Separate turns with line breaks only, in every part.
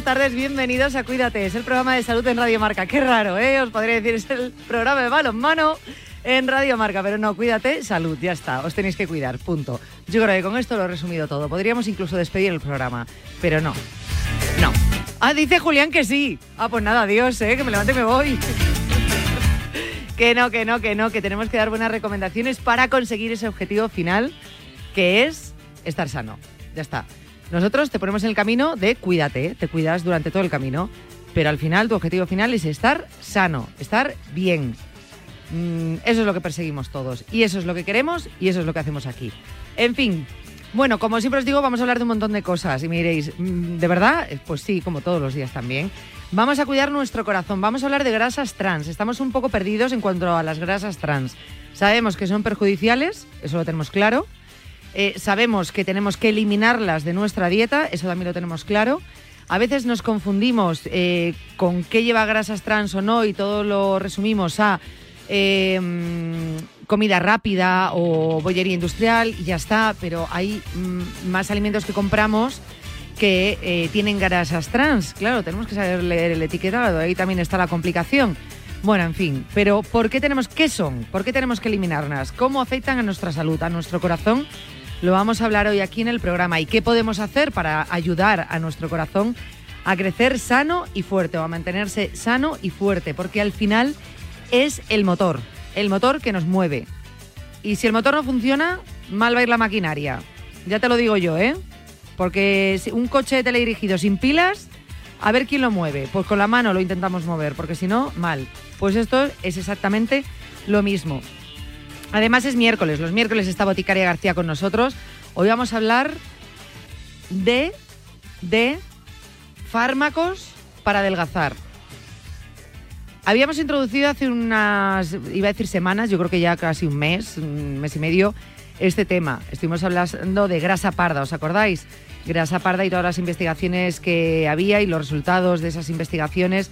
Buenas tardes, bienvenidos a Cuídate. Es el programa de salud en Radio Marca. Qué raro, ¿eh? Os podría decir, es el programa de balonmano en Radio Marca, pero no, cuídate, salud, ya está. Os tenéis que cuidar, punto. Yo creo que con esto lo he resumido todo. Podríamos incluso despedir el programa, pero no. No. Ah, dice Julián que sí. Ah, pues nada, adiós, ¿eh? Que me levante y me voy. que no, que no, que no, que tenemos que dar buenas recomendaciones para conseguir ese objetivo final, que es estar sano. Ya está. Nosotros te ponemos en el camino de cuídate, ¿eh? te cuidas durante todo el camino, pero al final tu objetivo final es estar sano, estar bien. Mm, eso es lo que perseguimos todos y eso es lo que queremos y eso es lo que hacemos aquí. En fin, bueno, como siempre os digo, vamos a hablar de un montón de cosas y me diréis, mm, ¿de verdad? Eh, Pues sí, como todos los días también. Vamos a cuidar nuestro corazón, vamos a hablar de grasas trans. Estamos un poco perdidos en cuanto a las grasas trans. Sabemos que son perjudiciales, eso lo tenemos claro. Eh, sabemos que tenemos que eliminarlas de nuestra dieta, eso también lo tenemos claro. A veces nos confundimos eh, con qué lleva grasas trans o no y todo lo resumimos a mm, comida rápida o bollería industrial y ya está, pero hay mm, más alimentos que compramos que eh, tienen grasas trans. Claro, tenemos que saber leer el etiquetado, ahí también está la complicación. Bueno, en fin, pero ¿por qué tenemos, qué son? ¿Por qué tenemos que eliminarlas? ¿Cómo afectan a nuestra salud, a nuestro corazón? Lo vamos a hablar hoy aquí en el programa. ¿Y qué podemos hacer para ayudar a nuestro corazón a crecer sano y fuerte o a mantenerse sano y fuerte? Porque al final es el motor, el motor que nos mueve. Y si el motor no funciona, mal va a ir la maquinaria. Ya te lo digo yo, ¿eh? Porque un coche teledirigido sin pilas, a ver quién lo mueve. Pues con la mano lo intentamos mover, porque si no, mal. Pues esto es exactamente lo mismo. Además es miércoles, los miércoles está Boticaria García con nosotros. Hoy vamos a hablar de, de fármacos para adelgazar. Habíamos introducido hace unas, iba a decir semanas, yo creo que ya casi un mes, un mes y medio, este tema. Estuvimos hablando de grasa parda, ¿os acordáis? Grasa parda y todas las investigaciones que había y los resultados de esas investigaciones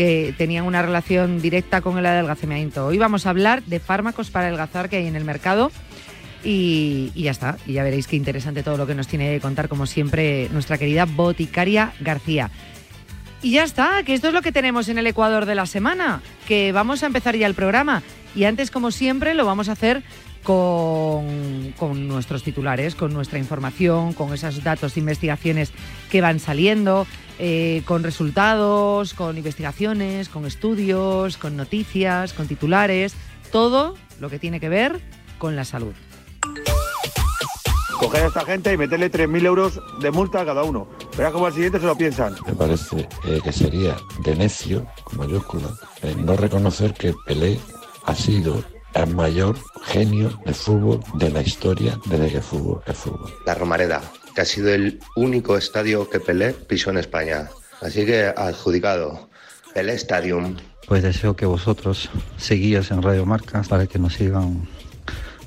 que tenían una relación directa con el adelgazamiento. Hoy vamos a hablar de fármacos para adelgazar que hay en el mercado y, y ya está. Y ya veréis qué interesante todo lo que nos tiene que contar, como siempre, nuestra querida boticaria García. Y ya está, que esto es lo que tenemos en el Ecuador de la semana, que vamos a empezar ya el programa. Y antes, como siempre, lo vamos a hacer con, con, nuestros titulares, con nuestra información, con esos datos de investigaciones que van saliendo, eh, con resultados, con investigaciones, con estudios, con noticias, con titulares, todo lo que tiene que ver con la salud.
Coger a esta gente y meterle 3.000 euros de multa a cada uno. Verás como al siguiente se lo piensan.
Me parece eh, que sería de necio, con mayúscula, eh, no reconocer que Pelé ha sido el mayor genio de fútbol de la historia desde que el fútbol es fútbol.
La Romareda, que ha sido el único estadio que Pelé pisó en España. Así que adjudicado. Pelé Stadium.
Pues deseo que vosotros seguíos en Radio Marca para que nos sigan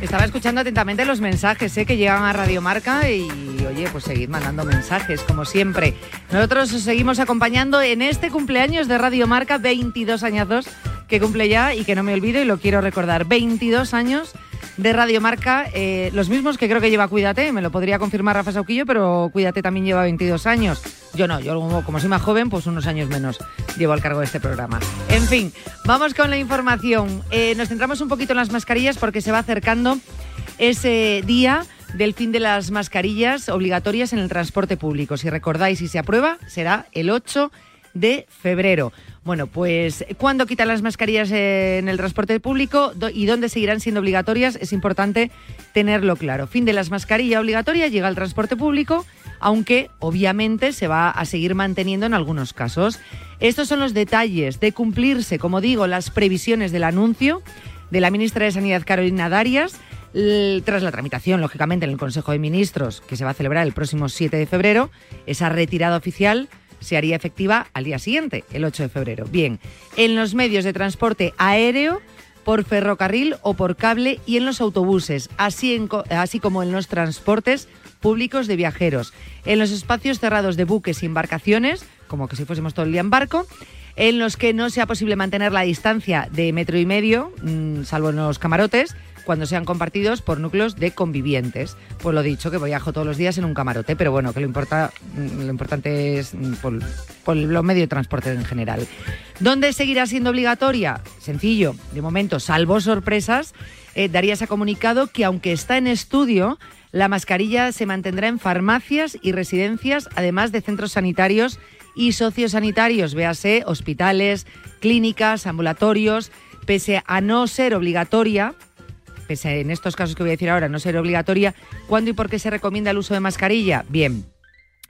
Estaba escuchando atentamente los mensajes ¿eh? que llegan a Radio Marca y, oye, pues seguid mandando mensajes, como siempre. Nosotros os seguimos acompañando en este cumpleaños de Radio Marca, 22 añazos que cumple ya y que no me olvido y lo quiero recordar. 22 años de Radio Marca, eh, los mismos que creo que lleva Cuídate, me lo podría confirmar Rafa Sauquillo, pero Cuídate también lleva 22 años. Yo no, yo como, soy más joven, pues unos años menos llevo al cargo de este programa. En fin, vamos con la información. Eh, nos centramos un poquito en las mascarillas porque se va acercando ese día del fin de las mascarillas obligatorias en el transporte público. Si recordáis y se aprueba, será el 8 de febrero. Bueno, pues ¿cuándo quitan las mascarillas en el transporte público y dónde seguirán siendo obligatorias? Es importante tenerlo claro. Fin de las mascarillas obligatorias, llega al transporte público, aunque obviamente se va a seguir manteniendo en algunos casos. Estos son los detalles de cumplirse, como digo, las previsiones del anuncio de la ministra de Sanidad Carolina Darias tras la tramitación, lógicamente, en el Consejo de Ministros, que se va a celebrar el próximo 7 de febrero, esa retirada oficial se haría efectiva al día siguiente, el 8 de febrero. Bien, en los medios de transporte aéreo, por ferrocarril o por cable y en los autobuses, así, así como en los transportes públicos de viajeros, en los espacios cerrados de buques y embarcaciones, como que si fuésemos todo el día en barco, en los que no sea posible mantener la distancia de metro y medio, mm, salvo en los camarotes, cuando sean compartidos por núcleos de convivientes. Pues lo dicho, que viajo todos los días en un camarote, pero bueno, que lo, mm, importante es mm, por, los medios de transporte en general. ¿Dónde seguirá siendo obligatoria? Sencillo, de momento, salvo sorpresas, eh, Darías ha comunicado que aunque está en estudio, la mascarilla se mantendrá en farmacias y residencias, además de centros sanitarios y sociosanitarios, véase hospitales, clínicas, ambulatorios, pese a no ser obligatoria, pese en estos casos que voy a decir ahora no ser obligatoria, ¿cuándo y por qué se recomienda el uso de mascarilla? Bien,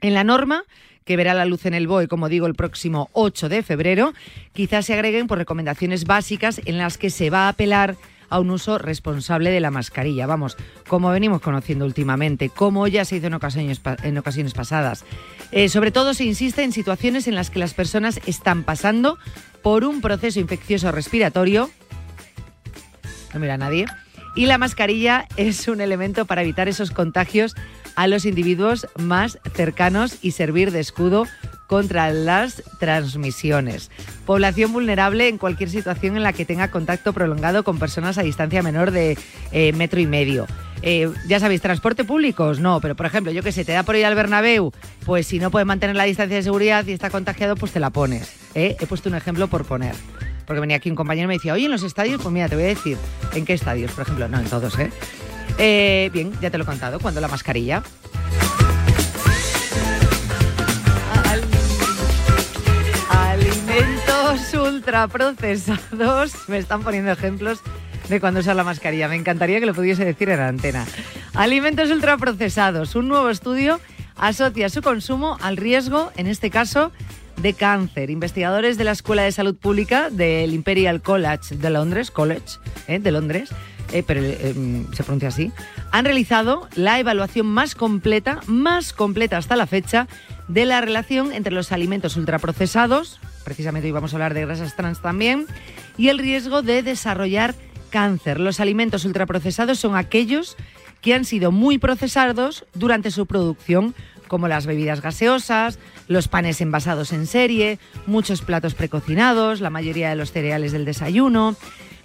en la norma que verá la luz en el BOE, como digo, el próximo 8 de febrero, quizás se agreguen por recomendaciones básicas en las que se va a apelar a un uso responsable de la mascarilla. Vamos, como venimos conociendo últimamente, como ya se hizo en ocasiones, en ocasiones pasadas. Eh, sobre todo se insiste en situaciones en las que las personas están pasando por un proceso infeccioso respiratorio. No mira a nadie y la mascarilla es un elemento para evitar esos contagios a los individuos más cercanos y servir de escudo contra las transmisiones. Población vulnerable en cualquier situación en la que tenga contacto prolongado con personas a distancia menor de eh, metro y medio. Eh, ya sabéis, transporte públicos, no, pero por ejemplo, yo que sé, te da por ir al Bernabéu, pues si no puedes mantener la distancia de seguridad y está contagiado, pues te la pones. ¿eh? He puesto un ejemplo por poner porque venía aquí un compañero y me decía, oye, en los estadios, pues mira, te voy a decir, ¿en qué estadios? Por ejemplo, no, en todos, ¿eh? eh bien, ya te lo he contado, cuando la mascarilla. alimentos ultraprocesados. Me están poniendo ejemplos de cuando usa la mascarilla. Me encantaría que lo pudiese decir en la antena. Alimentos ultraprocesados. Un nuevo estudio asocia su consumo al riesgo, en este caso, de cáncer. Investigadores de la Escuela de Salud Pública del Imperial College de Londres, College ¿eh? de Londres, eh, pero eh, mm, se pronuncia así, han realizado la evaluación más completa, más completa hasta la fecha, de la relación entre los alimentos ultraprocesados, precisamente hoy vamos a hablar de grasas trans también, y el riesgo de desarrollar cáncer. Los alimentos ultraprocesados son aquellos que han sido muy procesados durante su producción, como las bebidas gaseosas, los panes envasados en serie, muchos platos precocinados, la mayoría de los cereales del desayuno.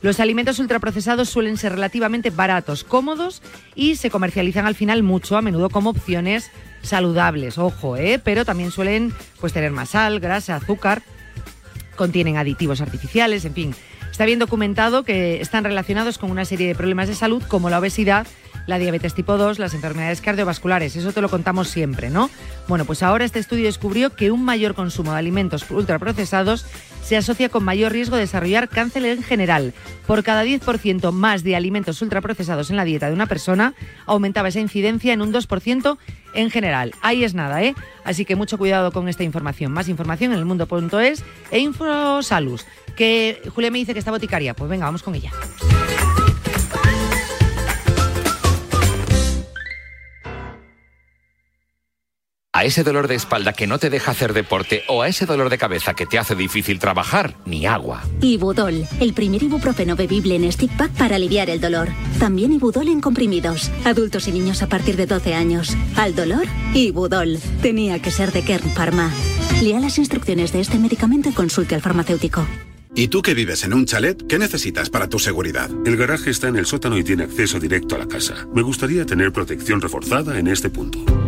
Los alimentos ultraprocesados suelen ser relativamente baratos, cómodos y se comercializan al final mucho, a menudo como opciones saludables, ojo, ¿eh? pero también suelen pues, tener más sal, grasa, azúcar, contienen aditivos artificiales, en fin. Está bien documentado que están relacionados con una serie de problemas de salud como la obesidad la diabetes tipo 2, las enfermedades cardiovasculares. Eso te lo contamos siempre, ¿no? Bueno, pues ahora este estudio descubrió que un mayor consumo de alimentos ultraprocesados se asocia con mayor riesgo de desarrollar cáncer en general. Por cada 10% más de alimentos ultraprocesados en la dieta de una persona, aumentaba esa incidencia en un 2% en general. Ahí es nada, ¿eh? Así que mucho cuidado con esta información. Más información en el mundo.es e Infosalus. Que Julia me dice que está boticaria. Pues venga, vamos con ella.
A ese dolor de espalda que no te deja hacer deporte o a ese dolor de cabeza que te hace difícil trabajar, ni agua.
Ibudol, el primer ibuprofeno bebible en stick pack para aliviar el dolor. También Ibudol en comprimidos. Adultos y niños a partir de 12 años. Al dolor, Ibudol. Tenía que ser de Kern Pharma. Lea las instrucciones de este medicamento y consulte al farmacéutico.
¿Y tú que vives en un chalet, qué necesitas para tu seguridad?
El garaje está en el sótano y tiene acceso directo a la casa. Me gustaría tener protección reforzada en este punto.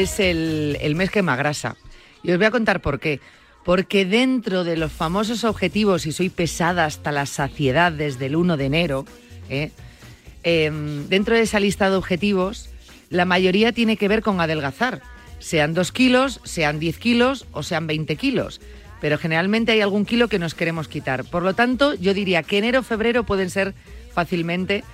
es el, mes que más grasa. Y os voy a contar por qué. Porque dentro de los famosos objetivos, y soy pesada hasta la saciedad desde el 1 de enero, ¿eh? em, dentro de esa lista de objetivos, la mayoría tiene que ver con adelgazar. Sean 2 kilos, sean 10 kilos o sean 20 kilos. Pero generalmente hay algún kilo que nos queremos quitar. Por lo tanto, yo diría que enero, febrero pueden ser fácilmente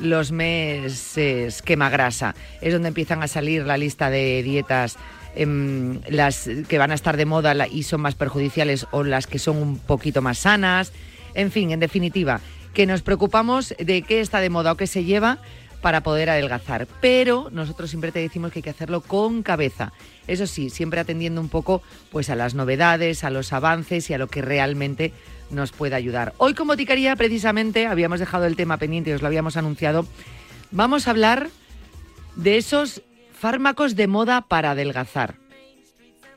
los meses quema grasa. Es donde empiezan a salir la lista de dietas em, las que van a estar de moda y son más perjudiciales o las que son un poquito más sanas. En fin, en definitiva, que nos preocupamos de qué está de moda o qué se lleva para poder adelgazar. Pero nosotros siempre te decimos que hay que hacerlo con cabeza. Eso sí, siempre atendiendo un poco pues a las novedades, a los avances y a lo que realmente nos puede ayudar. Hoy como boticaría, precisamente, habíamos dejado el tema pendiente, os lo habíamos anunciado, vamos a hablar de esos fármacos de moda para adelgazar.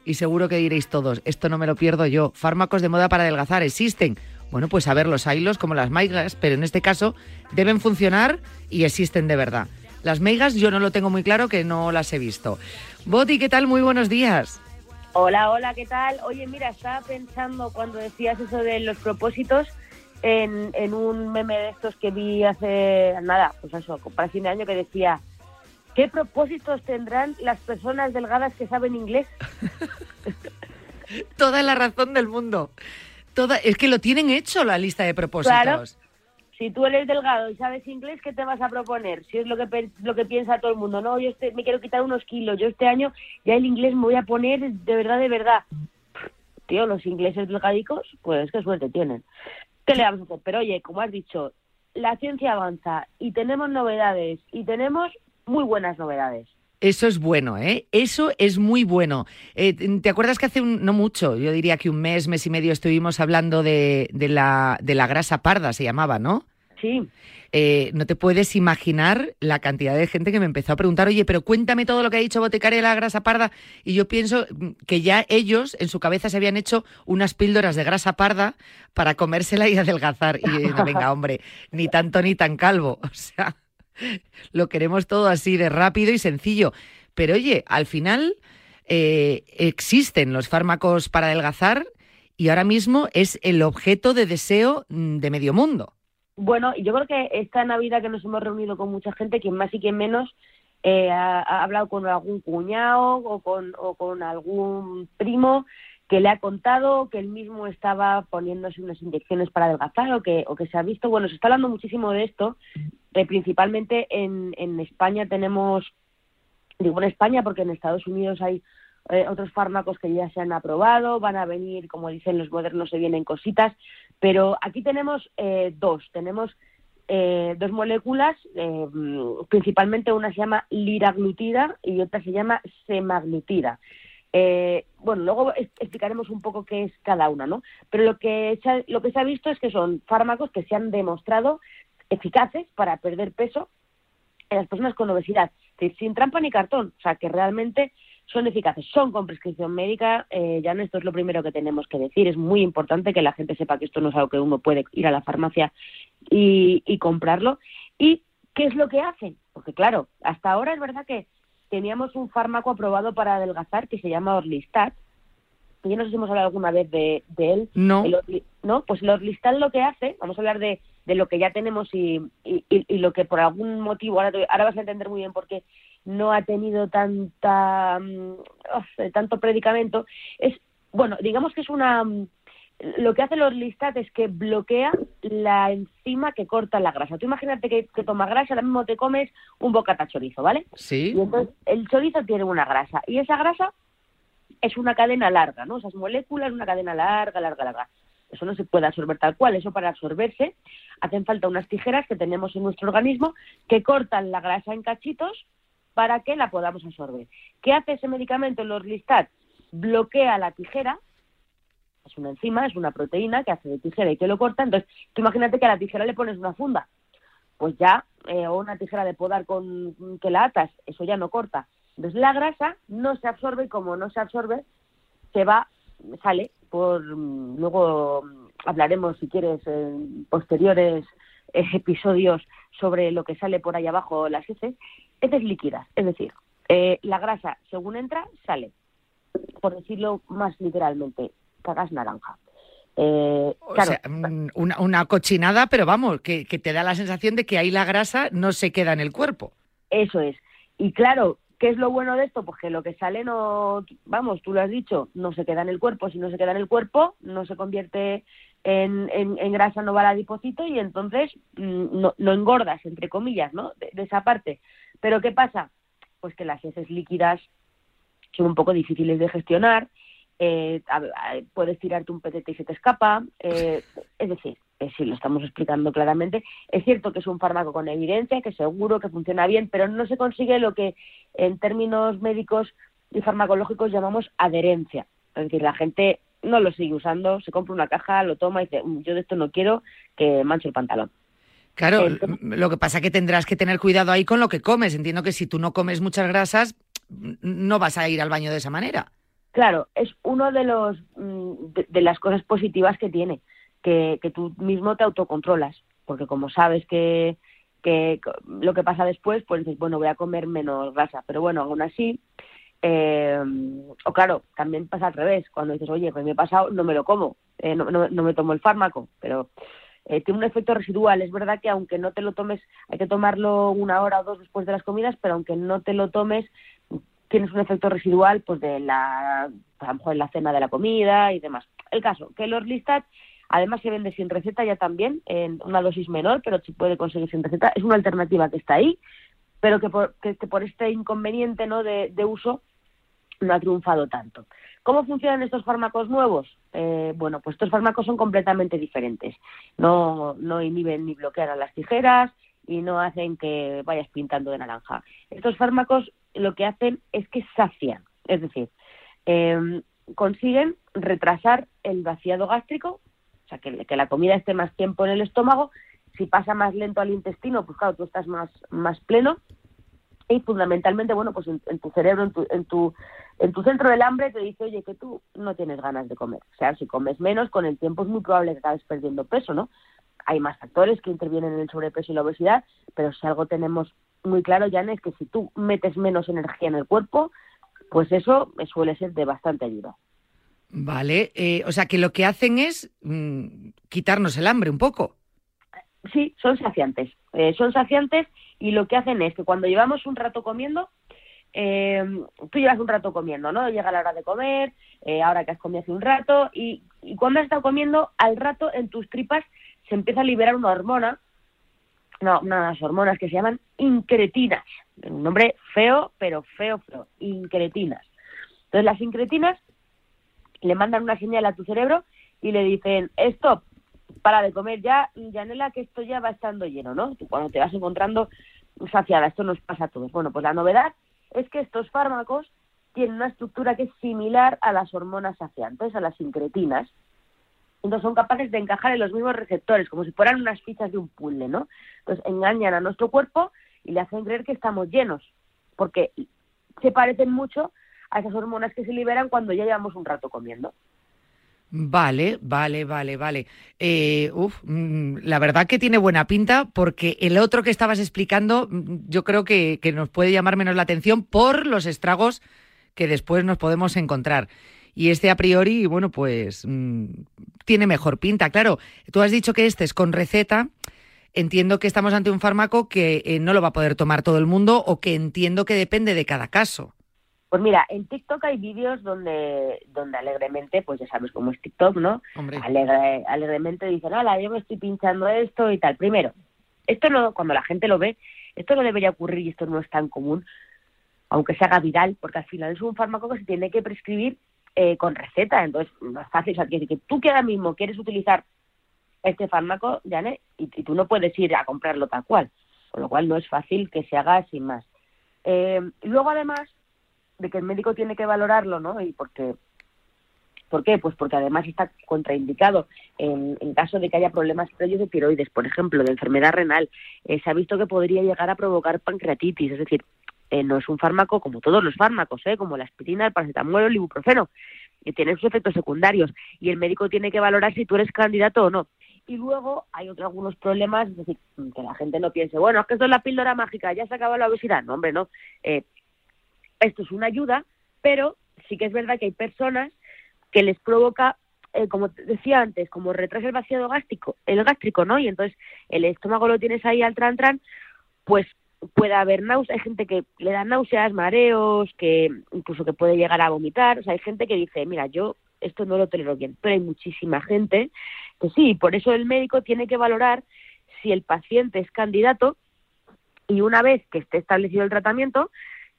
Y seguro que diréis todos, esto no me lo pierdo yo, fármacos de moda para adelgazar existen. Bueno, pues a ver, los hilos como las maigas, pero en este caso deben funcionar y existen de verdad. Las meigas yo no lo tengo muy claro que no las he visto. Boti, ¿qué tal? Muy buenos días.
Hola, hola, ¿qué tal? Oye, mira, estaba pensando cuando decías eso de los propósitos en, en un meme de estos que vi hace nada, pues eso, para fin de año que decía, ¿qué propósitos tendrán las personas delgadas que saben inglés?
Toda la razón del mundo. Toda, es que lo tienen hecho la lista de propósitos
si tú eres delgado y sabes inglés, ¿qué te vas a proponer? Si es lo que lo que piensa todo el mundo, no, yo este, me quiero quitar unos kilos, yo este año ya el inglés me voy a poner de verdad, de verdad. Tío, los ingleses delgadicos, pues qué suerte tienen. ¿Qué le vamos a hacer? Pero oye, como has dicho, la ciencia avanza y tenemos novedades y tenemos muy buenas novedades.
Eso es bueno, ¿eh? Eso es muy bueno. Eh, ¿Te acuerdas que hace un, no mucho, yo diría que un mes, mes y medio estuvimos hablando de, de, la, de la grasa parda, se llamaba, ¿no?
Sí.
Eh, no te puedes imaginar la cantidad de gente que me empezó a preguntar, oye, pero cuéntame todo lo que ha dicho Botecaria de la grasa parda. Y yo pienso que ya ellos en su cabeza se habían hecho unas píldoras de grasa parda para comérsela y adelgazar. Y venga, hombre, ni tanto ni tan calvo. O sea, lo queremos todo así de rápido y sencillo. Pero oye, al final eh, existen los fármacos para adelgazar y ahora mismo es el objeto de deseo mm, de medio mundo.
Bueno, yo creo que esta Navidad que nos hemos reunido con mucha gente, quien más y quien menos, eh, ha, hablado con algún cuñado o con, o con algún primo que le ha contado que él mismo estaba poniéndose unas inyecciones para adelgazar o que, o que se ha visto. Bueno, se está hablando muchísimo de esto. Eh, principalmente en, en España tenemos, digo en España porque en Estados Unidos hay eh, otros fármacos que ya se han aprobado, van a venir, como dicen los modernos, se vienen cositas, pero aquí tenemos eh, dos. Tenemos eh, dos moléculas, eh, principalmente una se llama liraglutida y otra se llama semaglutida. Bueno, luego explicaremos un poco qué es cada una, ¿no? Pero lo que, se ha, lo que se ha visto es que son fármacos que se han demostrado eficaces para perder peso en las personas con obesidad, sin trampa ni cartón, o sea, que realmente son eficaces, son con prescripción médica, eh, ya esto es lo primero que tenemos que decir, es muy importante que la gente sepa que esto no es algo que uno puede ir a la farmacia y, y comprarlo. ¿Y qué es lo que hacen? Porque claro, hasta ahora es verdad que teníamos un fármaco aprobado para adelgazar que se llama Orlistat. Yo no sé si hemos hablado alguna vez de, de él.
No.
El Orli- no, pues el Orlistat lo que hace, vamos a hablar de, de lo que ya tenemos y, y, y- y lo que por algún motivo, ahora, te- ahora vas a entender muy bien por qué no ha tenido tanta mm, uf, tanto predicamento, es, bueno, digamos que es una... Lo que hace el Orlistat es que bloquea la enzima que corta la grasa. Tú imagínate que, que toma grasa, ahora mismo te comes un bocata chorizo, ¿vale?
Sí.
Y entonces el chorizo tiene una grasa y esa grasa es una cadena larga, ¿no? Esas moléculas, una cadena larga, larga, larga. Eso no se puede absorber tal cual, eso para absorberse hacen falta unas tijeras que tenemos en nuestro organismo que cortan la grasa en cachitos para que la podamos absorber. ¿Qué hace ese medicamento, el Orlistat? Bloquea la tijera, es una enzima, es una proteína que hace de tijera y que lo corta, entonces tú imagínate que a la tijera le pones una funda, pues ya, eh, o una tijera de podar con que la atas, eso ya no corta. Entonces la grasa no se absorbe y como no se absorbe, se va, sale por, mm, luego hablaremos si quieres en posteriores eh, episodios sobre lo que sale por ahí abajo, las heces, heces líquidas, es decir, eh, la grasa según entra, sale, por decirlo más literalmente, cagas naranja. Eh,
O
claro,
sea, mm, una, una cochinada, pero vamos, que, que te da la sensación de que ahí la grasa no se queda en el cuerpo.
Eso es. Y claro, ¿qué es lo bueno de esto? Pues que lo que sale no, vamos, tú lo has dicho, no se queda en el cuerpo. Si no se queda en el cuerpo, no se convierte en, en- en grasa, no va al adipocito y entonces mm, no, no engordas, entre comillas, ¿no? De, de esa parte. Pero ¿qué pasa? Pues que las heces líquidas son un poco difíciles de gestionar. Eh, a- a- puedes tirarte un petete y se te escapa. eh, es decir, eh, si lo estamos explicando claramente, es cierto que es un fármaco con evidencia, que seguro que funciona bien, pero no se consigue lo que en términos médicos y farmacológicos llamamos adherencia. Es decir, la gente no lo sigue usando, se compra una caja, lo toma y dice, "Mm, yo de esto no quiero que manche el pantalón.
Claro,
Entonces-
lo que pasa es que tendrás que tener cuidado ahí con lo que comes. Entiendo que si tú no comes muchas grasas, no vas a ir al baño de esa manera.
Claro, es uno de los mm, de, las cosas positivas que tiene, que, que tú mismo te autocontrolas, porque como sabes que, que lo que pasa después, pues dices, bueno, voy a comer menos grasa, pero bueno, aún así, eh, o claro, también pasa al revés, cuando dices, oye, pues me he pasado, no me lo como, eh, no, no, no me tomo el fármaco, pero eh, tiene un efecto residual. Es verdad que aunque no te lo tomes, hay que tomarlo una hora o dos después de las comidas, pero aunque no te lo tomes, tienes un efecto residual pues de la, a lo en la cena de la comida y demás. El caso, que el Orlistat además se vende sin receta ya también, en una dosis menor, pero se puede conseguir sin receta. Es una alternativa que está ahí, pero que por, que por este inconveniente ¿no? de, de uso no ha triunfado tanto. ¿Cómo funcionan estos fármacos nuevos? Eh, bueno, pues estos fármacos son completamente diferentes. No, no inhiben ni bloquean a las tijeras y no hacen que vayas pintando de naranja. Estos fármacos lo que hacen es que sacian, es decir, eh, consiguen retrasar el vaciado gástrico, o sea, que, la comida esté más tiempo en el estómago. Si pasa más lento al intestino, pues claro, tú estás más, más pleno y fundamentalmente, bueno, pues en, en tu cerebro, en tu, en, tu, en tu centro del hambre te dice, oye, que tú no tienes ganas de comer. O sea, si comes menos, con el tiempo es muy probable que acabes perdiendo peso, ¿no? Hay más factores que intervienen en el sobrepeso y la obesidad, pero si algo tenemos muy claro, Jan, es que si tú metes menos energía en el cuerpo, pues eso suele ser de bastante ayuda.
Vale, eh, o sea que lo que hacen es mm, quitarnos el hambre un poco.
Sí, son saciantes. Eh, son saciantes y lo que hacen es que cuando llevamos un rato comiendo, eh, tú llevas un rato comiendo, ¿no? Llega la hora de comer, eh, ahora que has comido hace un rato, y, y cuando has estado comiendo, al rato en tus tripas se empieza a liberar una hormona, no, unas hormonas que se llaman incretinas. Un nombre feo, pero feo, feo. Incretinas. Entonces las incretinas le mandan una señal a tu cerebro y le dicen, stop, para de comer ya, Yanela, que esto ya va estando lleno, ¿no? Tú cuando te vas encontrando saciada, esto nos pasa a todos. Bueno, pues la novedad es que estos fármacos tienen una estructura que es similar a las hormonas saciantes, a las incretinas. Entonces son capaces de encajar en los mismos receptores, como si fueran unas fichas de un puzzle, ¿no? Entonces engañan a nuestro cuerpo y le hacen creer que estamos llenos, porque se parecen mucho a esas hormonas que se liberan cuando ya llevamos un rato comiendo.
Vale, vale, vale, vale. Eh, uf, mm, la verdad que tiene buena pinta porque el otro que estabas explicando mm, yo creo que, nos puede llamar menos la atención por los estragos que después nos podemos encontrar. Y este a priori, bueno, pues mm, tiene mejor pinta. Claro, tú has dicho que este es con receta. Entiendo que estamos ante un fármaco que eh, no lo va a poder tomar todo el mundo o que entiendo que depende de cada caso.
Pues mira, en TikTok hay vídeos donde, donde alegremente, pues ya sabes cómo es TikTok, ¿no? Alegre, alegremente dicen, hola, yo me estoy pinchando esto y tal. Primero, esto no, cuando la gente lo ve, esto no debería ocurrir y esto no es tan común, aunque se haga viral, porque al final es un fármaco que se tiene que prescribir eh, con receta, entonces no es fácil. O sea, que, tú que ahora mismo quieres utilizar este fármaco, Jane, y, y, tú no puedes ir a comprarlo tal cual, con lo cual no es fácil que se haga sin más. Eh, luego, además, de que el médico tiene que valorarlo, ¿no? Y porque ¿Por qué? Pues porque además está contraindicado en, en, caso de que haya problemas previos de tiroides, por ejemplo, de enfermedad renal. Eh, se ha visto que podría llegar a provocar pancreatitis, es decir, eh, no es un fármaco como todos los fármacos, ¿eh? como la aspirina, el paracetamol, el ibuprofeno, que tienen sus efectos secundarios y el médico tiene que valorar si tú eres candidato o no. Y luego hay otros algunos problemas, es decir, que la gente no piense, bueno, es que esto es la píldora mágica, ya se acaba la obesidad. No, hombre, no. Eh, esto es una ayuda, pero sí que es verdad que hay personas que les provoca, eh, como decía antes, como retrasa el vaciado gástrico, el gástrico, ¿no? Y entonces el estómago lo tienes ahí al tran tran, pues puede haber náuseas, hay gente que le da náuseas, mareos, que incluso que puede llegar a vomitar, o sea, hay gente que dice, mira, yo esto no lo tolero bien, pero hay muchísima gente que sí, por eso el médico tiene que valorar si el paciente es candidato y una vez que esté establecido el tratamiento,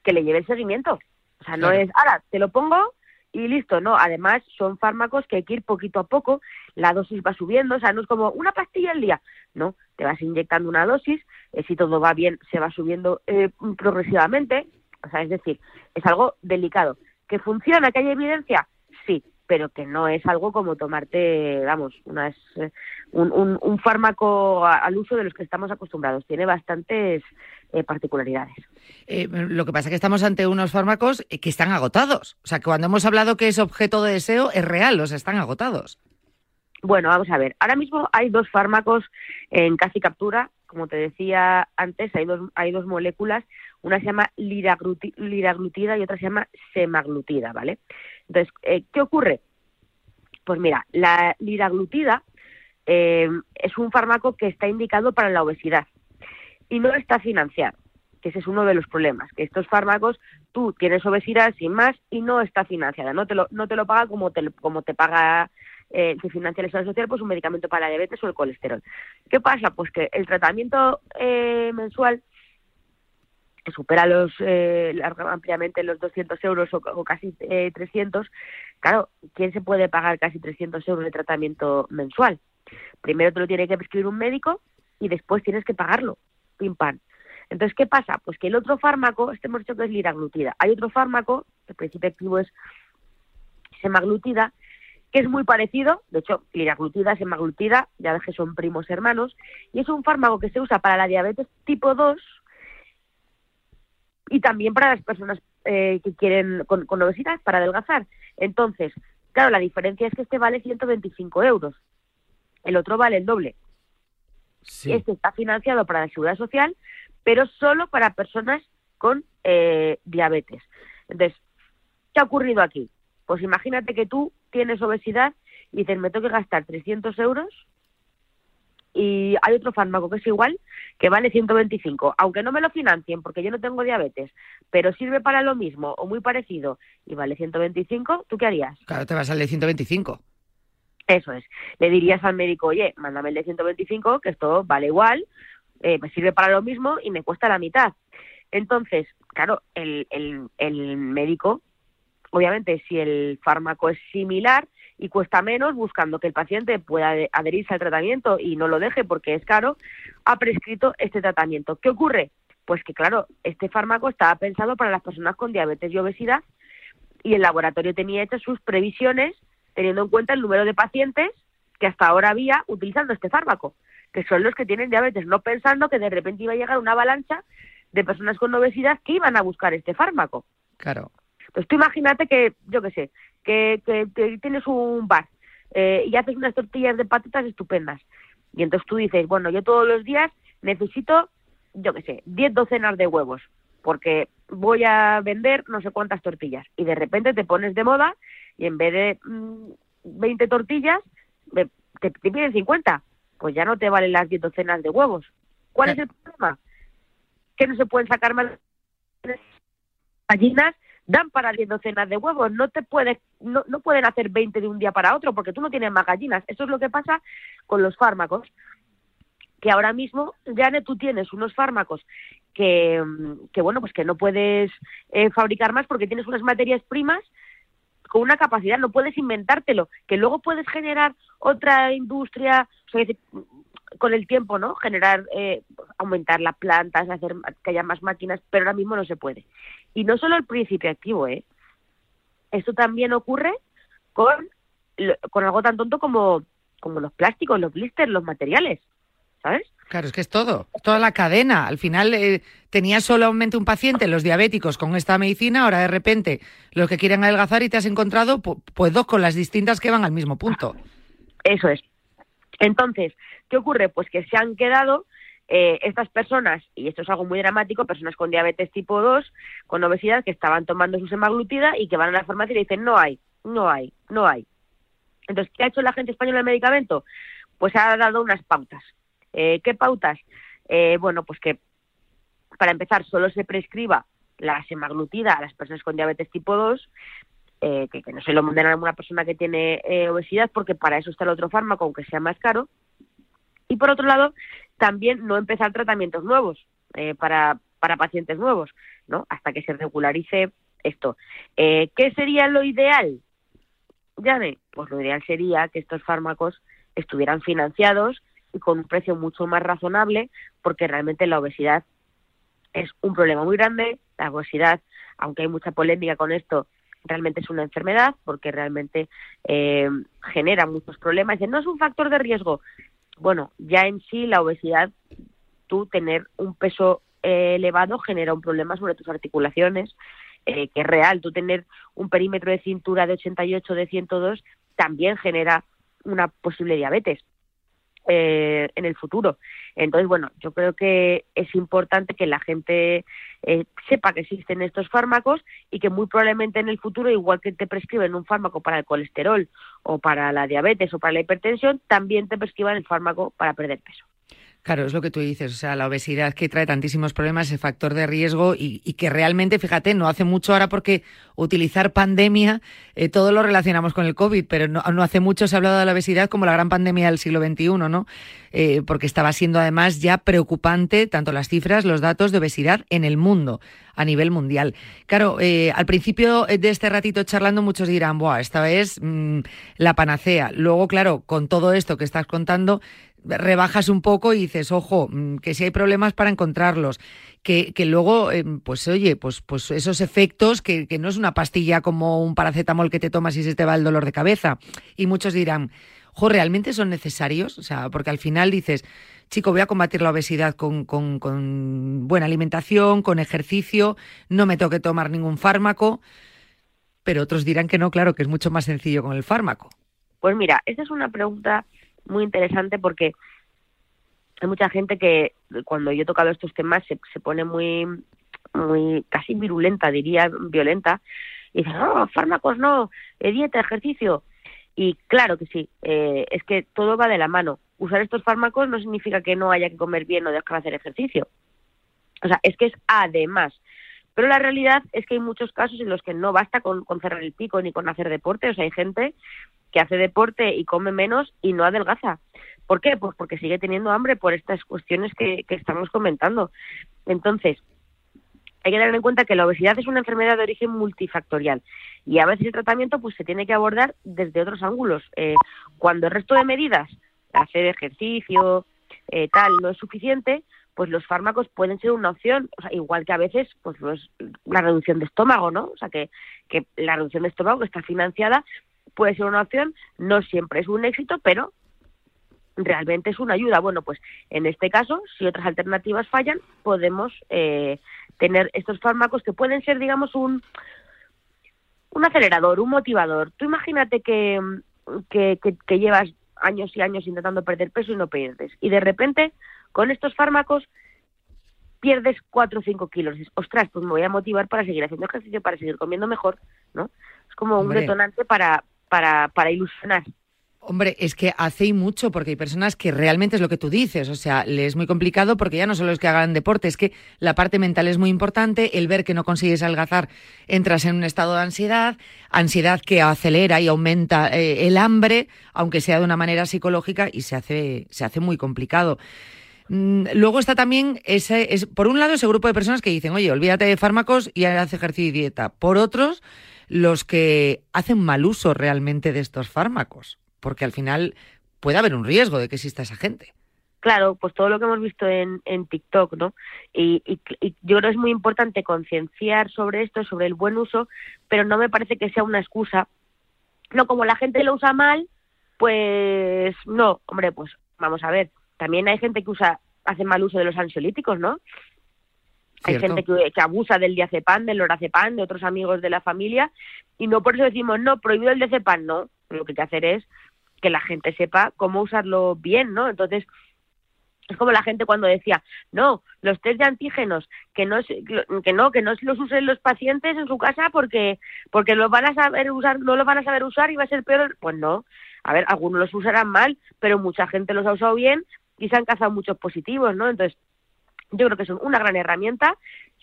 que le lleve el seguimiento. O sea, no es, ahora, te lo pongo y listo, no. Además, son fármacos que hay que ir poquito a poco, la dosis va subiendo, o sea, no es como una pastilla al día, no, te vas inyectando una dosis, eh, si todo va bien, se va subiendo eh, progresivamente, o sea, es decir, es algo delicado. ¿Que funciona, que hay evidencia? Sí, pero que no es algo como tomarte, vamos, una eh, un, un, un, fármaco al uso de los que estamos acostumbrados. Tiene bastantes eh, particularidades.
Eh, lo que pasa es que estamos ante unos fármacos que están agotados. O sea, que cuando hemos hablado que es objeto de deseo, es real, los están agotados.
Bueno, vamos a ver. Ahora mismo hay dos fármacos en casi captura. Como te decía antes, hay dos, hay dos moléculas. Una se llama liraglutida y otra se llama semaglutida, ¿vale? Entonces, eh, ¿qué ocurre? Pues mira, la liraglutida eh, es un fármaco que está indicado para la obesidad y no está financiado, que ese es uno de los problemas, que estos fármacos tú tienes obesidad sin más y no está financiada, no te lo, no te lo paga como te, como te paga eh, que financia el Estado Social, pues un medicamento para la diabetes o el colesterol. ¿Qué pasa? Pues que el tratamiento eh, mensual que supera los eh, ampliamente los 200 euros o, o casi eh, 300, claro, ¿quién se puede pagar casi 300 euros de tratamiento mensual? Primero te lo tiene que prescribir un médico y después tienes que pagarlo, pim pam. Entonces, ¿qué pasa? Pues que el otro fármaco, este hemos dicho que es liraglutida, hay otro fármaco, el principio activo es semaglutida, que es muy parecido, de hecho, liraglutida, semaglutida, ya que son primos hermanos, y es un fármaco que se usa para la diabetes tipo 2, y también para las personas eh, que quieren con, con, obesidad, para adelgazar. Entonces, claro, la diferencia es que este vale 125 euros, el otro vale el doble. Sí. Este está financiado para la seguridad social, pero solo para personas con eh, diabetes. Entonces, ¿qué ha ocurrido aquí? Pues imagínate que tú tienes obesidad y dices, me tengo que gastar 300 euros y, hay otro fármaco que es igual, que vale 125, aunque no me lo financien porque yo no tengo diabetes, pero sirve para lo mismo o muy parecido y vale 125, ¿tú qué harías?
Claro, te vas al de 125.
Eso es. Le dirías al médico, oye, mándame el de 125, que esto vale igual, eh, me sirve para lo mismo y me cuesta la mitad. Entonces, claro, el, el, el médico, obviamente, si el fármaco es similar, y cuesta menos buscando que el paciente pueda adherirse al tratamiento y no lo deje porque es caro, ha prescrito este tratamiento. ¿Qué ocurre? Pues que claro, este fármaco estaba pensado para las personas con diabetes y obesidad y el laboratorio tenía hechas sus previsiones teniendo en cuenta el número de pacientes que hasta ahora había utilizando este fármaco, que son los que tienen diabetes, no pensando que de repente iba a llegar una avalancha de personas con obesidad que iban a buscar este fármaco.
Claro.
Pues tú imagínate que, yo qué sé, que, que, tienes un bar eh, y haces unas tortillas de patatas estupendas. Y entonces tú dices, bueno, yo todos los días necesito, yo qué sé, 10 docenas de huevos, porque voy a vender no sé cuántas tortillas. Y de repente te pones de moda y en vez de 20 mm, tortillas, te, piden 50. Pues ya no te valen las 10 docenas de huevos. ¿Cuál es el problema? Que no se pueden sacar más gallinas dan para 10 docenas de huevos, no te puedes, no, no pueden hacer 20 de un día para otro porque tú no tienes más gallinas. Eso es lo que pasa con los fármacos, que ahora mismo, ya tú tienes unos fármacos que, que bueno, pues que no puedes eh, fabricar más porque tienes unas materias primas con una capacidad, no puedes inventártelo, que luego puedes generar otra industria, con el tiempo, ¿no? Generar, eh, aumentar las plantas, hacer que haya más máquinas, pero ahora mismo no se puede. Y no solo el principio activo, ¿eh? Esto también ocurre con, con algo tan tonto como, como los plásticos, los blisters, los materiales, ¿sabes?
Claro, es que es todo, toda la cadena. Al final eh, tenía solamente un paciente, los diabéticos, con esta medicina, ahora de repente los que quieren adelgazar y te has encontrado pues dos con las distintas que van al mismo punto.
Eso es. Entonces, ¿qué ocurre? Pues que se han quedado eh, estas personas, y esto es algo muy dramático, personas con diabetes tipo 2, con obesidad, que estaban tomando su semaglutida y que van a la farmacia y dicen, no hay, no hay, no hay. Entonces, ¿qué ha hecho la gente española del medicamento? Pues ha dado unas pautas. Eh, ¿Qué pautas? Eh, bueno, pues que para empezar solo se prescriba la semaglutida a las personas con diabetes tipo 2, que, que, no se lo manden a una persona que tiene obesidad, porque para eso está el otro fármaco, aunque sea más caro. Y por otro lado, también no empezar tratamientos nuevos eh, para, para pacientes nuevos, ¿no? Hasta que se regularice esto. Eh, ¿Qué sería lo ideal? Llame, pues lo ideal sería que estos fármacos estuvieran financiados y con un precio mucho más razonable, porque realmente la obesidad es un problema muy grande. La obesidad, aunque hay mucha polémica con esto, realmente es una enfermedad porque realmente eh, genera muchos problemas. no es un factor de riesgo bueno, ya en sí la obesidad, tú tener un peso eh, elevado genera un problema sobre tus articulaciones, eh, que es real. Tú tener un perímetro de cintura de 88, de 102, también genera una posible diabetes. Eh, en el futuro. Entonces, bueno, yo creo que es importante que la gente eh, sepa que existen estos fármacos y que muy probablemente en el futuro, igual que te prescriben un fármaco para el colesterol o para la diabetes o para la hipertensión, también te prescriban el fármaco para perder peso.
Claro, es lo que tú dices, o sea, la obesidad que trae tantísimos problemas, ese factor de riesgo y, que realmente, fíjate, no hace mucho ahora porque utilizar pandemia, eh, todo lo relacionamos con el COVID, pero no, hace mucho se ha hablado de la obesidad como la gran pandemia del siglo XXI, ¿no? Eh, porque estaba siendo además ya preocupante tanto las cifras, los datos de obesidad en el mundo, a nivel mundial. Claro, eh, al principio de este ratito charlando muchos dirán, Buah, esta es mm, la panacea. Luego, claro, con todo esto que estás contando, rebajas un poco y dices, ojo, mm, que si hay problemas para encontrarlos, que, que luego, eh, pues oye, pues, pues esos efectos, que, que no es una pastilla como un paracetamol que te tomas y se te va el dolor de cabeza. Y muchos dirán, ojo, ¿realmente son necesarios? O sea, porque al final dices, chico, voy a combatir la obesidad con, con, con buena alimentación, con ejercicio, no me tengo que tomar ningún fármaco, pero otros dirán que no, claro, que es mucho más sencillo con el fármaco.
Pues mira, esa es una pregunta muy interesante porque hay mucha gente que cuando yo he tocado estos temas se, se pone muy, muy casi virulenta, diría violenta, y dice, no, fármacos no, eh, dieta, ejercicio. Y claro que sí, eh, es que todo va de la mano. usar estos fármacos no significa que no haya que comer bien o dejar de hacer ejercicio. O sea, es que es además. Pero la realidad es que hay muchos casos en los que no basta con, cerrar el pico ni con hacer deporte. O sea, hay gente que hace deporte y come menos y no adelgaza. ¿Por qué? Pues porque sigue teniendo hambre por estas cuestiones que, que estamos comentando. Entonces, hay que tener en cuenta que la obesidad es una enfermedad de origen multifactorial y a veces el tratamiento pues se tiene que abordar desde otros ángulos. Eh, cuando el resto de medidas, hacer ejercicio, eh, tal, no es suficiente, pues los fármacos pueden ser una opción, o sea, igual que a veces pues la reducción de estómago, ¿no? O sea, que, que la reducción de estómago que está financiada puede ser una opción, no siempre es un éxito, pero realmente es una ayuda. Bueno, pues en este caso, si otras alternativas fallan, podemos eh, tener estos fármacos que pueden ser, digamos, un, un acelerador, un motivador. Tú imagínate que, que, que, llevas años y años intentando perder peso y no pierdes. Y de repente, con estos fármacos, pierdes 4 o 5 kilos. Dices, ostras, pues me voy a motivar para seguir haciendo ejercicio, para seguir comiendo mejor, ¿no? Es como un detonante para, para, para ilusionar.
Hombre, es que hace y mucho, porque hay personas que realmente es lo que tú dices, o sea, le es muy complicado porque ya no solo es que hagan deporte, es que la parte mental es muy importante, el ver que no consigues algazar, entras en un estado de ansiedad, ansiedad que acelera y aumenta eh, el hambre, aunque sea de una manera psicológica, y se hace, se hace muy complicado. Mm, luego está también ese, es, por un lado ese grupo de personas que dicen, oye, olvídate de fármacos y haz ejercicio y dieta. Por otros, los que hacen mal uso realmente de estos fármacos porque al final puede haber un riesgo de que exista esa gente.
Claro, pues todo lo que hemos visto en, en TikTok, ¿no? Y, yo creo que es muy importante concienciar sobre esto, sobre el buen uso, pero no me parece que sea una excusa. No, como la gente lo usa mal, pues no, hombre, pues vamos a ver. También hay gente que usa, hace mal uso de los ansiolíticos, ¿no? Hay gente que, que, abusa del diazepam, del lorazepam, de otros amigos de la familia, y no por eso decimos, no, prohibido el diazepam, no. Lo que hay que hacer es que la gente sepa cómo usarlo bien, ¿no? Entonces, es como la gente cuando decía, no, los test de antígenos, que no, que no, que no los usen los pacientes en su casa porque, porque los van a saber usar, no los van a saber usar y va a ser peor. Pues no, a ver, algunos los usarán mal, pero mucha gente los ha usado bien y se han cazado muchos positivos, ¿no? Entonces, yo creo que son una gran herramienta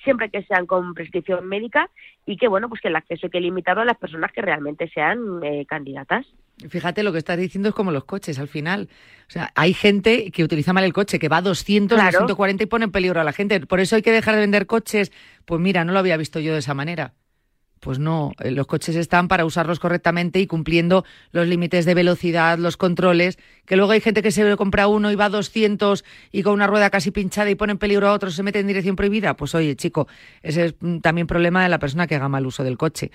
siempre que sean con prescripción médica y que bueno pues que el acceso hay que limitarlo a las personas que realmente sean eh, candidatas.
Fíjate, lo que estás diciendo es como los coches al final. O sea, hay gente que utiliza mal el coche, que va a 200, a 140 y pone en peligro a la gente. Por eso hay que dejar de vender coches. Pues mira, no lo había visto yo de esa manera. Pues no, eh, los coches están para usarlos correctamente y cumpliendo los límites de velocidad, los controles, que luego hay gente que se compra uno y va a 200 y con una rueda casi pinchada y pone en peligro a otro, se mete en dirección prohibida. Pues oye, chico, ese es mm, también problema de la persona que haga mal uso del coche.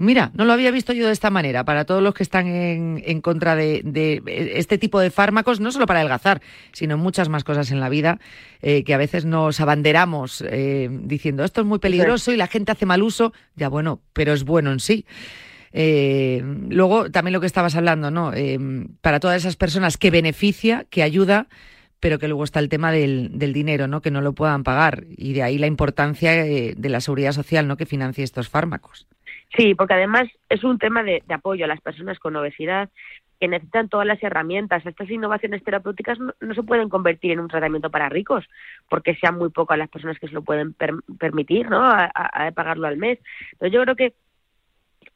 Mira, no lo había visto yo de esta manera. Para todos los que están en, en contra de, de, este tipo de fármacos, no solo para adelgazar, sino muchas más cosas en la vida, eh, que a veces nos abanderamos eh, diciendo esto es muy peligroso y la gente hace mal uso. Ya bueno, pero es bueno en sí. Eh, luego, también lo que estabas hablando, ¿no? Para todas esas personas que beneficia, que ayuda, pero que luego está el tema del, del, dinero, ¿no? Que no lo puedan pagar. Y de ahí la importancia de la seguridad social, ¿no? Que financie estos fármacos.
Sí, porque además es un tema de, apoyo a las personas con obesidad que necesitan todas las herramientas. Estas innovaciones terapéuticas no, se pueden convertir en un tratamiento para ricos, porque sean muy pocas las personas que se lo pueden permitir, ¿no? A, pagarlo al mes. Entonces yo creo que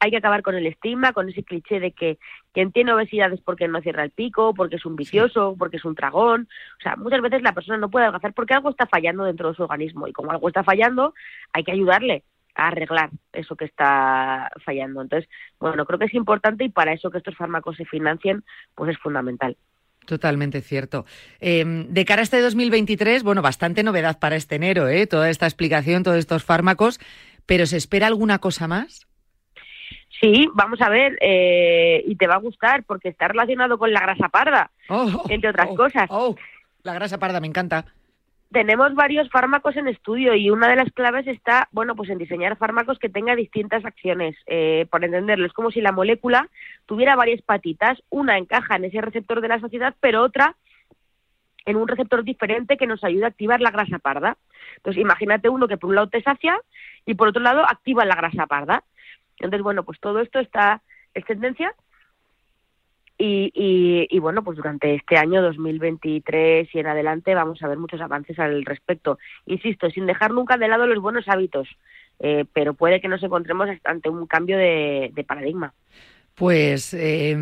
hay que acabar con el estigma, con ese cliché de que quien tiene obesidad es porque no cierra el pico, porque es un vicioso, porque es un tragón. O sea, muchas veces la persona no puede adelgazar porque algo está fallando dentro de su organismo y como algo está fallando, hay que ayudarle arreglar eso que está fallando. Entonces, bueno, creo que es importante y para eso que estos fármacos se financien, pues es fundamental.
Totalmente cierto. Em, de cara a este 2023, bueno, bastante novedad para este enero, ¿eh? Toda esta explicación, todos estos fármacos, pero ¿se espera alguna cosa más?
Sí, vamos a ver, eh, y te va a gustar porque está relacionado con la grasa parda, oh, entre otras
oh,
cosas.
Oh, la grasa parda, me encanta
tenemos varios fármacos en estudio y una de las claves está, bueno, pues en diseñar fármacos que tengan distintas acciones. Eh, por entenderlo, es como si la molécula tuviera varias patitas. Una encaja en ese receptor de la sociedad, pero otra en un receptor diferente que nos ayuda a activar la grasa parda. Entonces, imagínate uno que por un lado te sacia y por otro lado activa la grasa parda. Entonces, bueno, pues todo esto está, es tendencia Y, y, y, bueno, pues durante este año 2023 y en adelante vamos a ver muchos avances al respecto. Insisto, sin dejar nunca de lado los buenos hábitos, eh, pero puede que nos encontremos ante un cambio de, de paradigma.
Pues eh,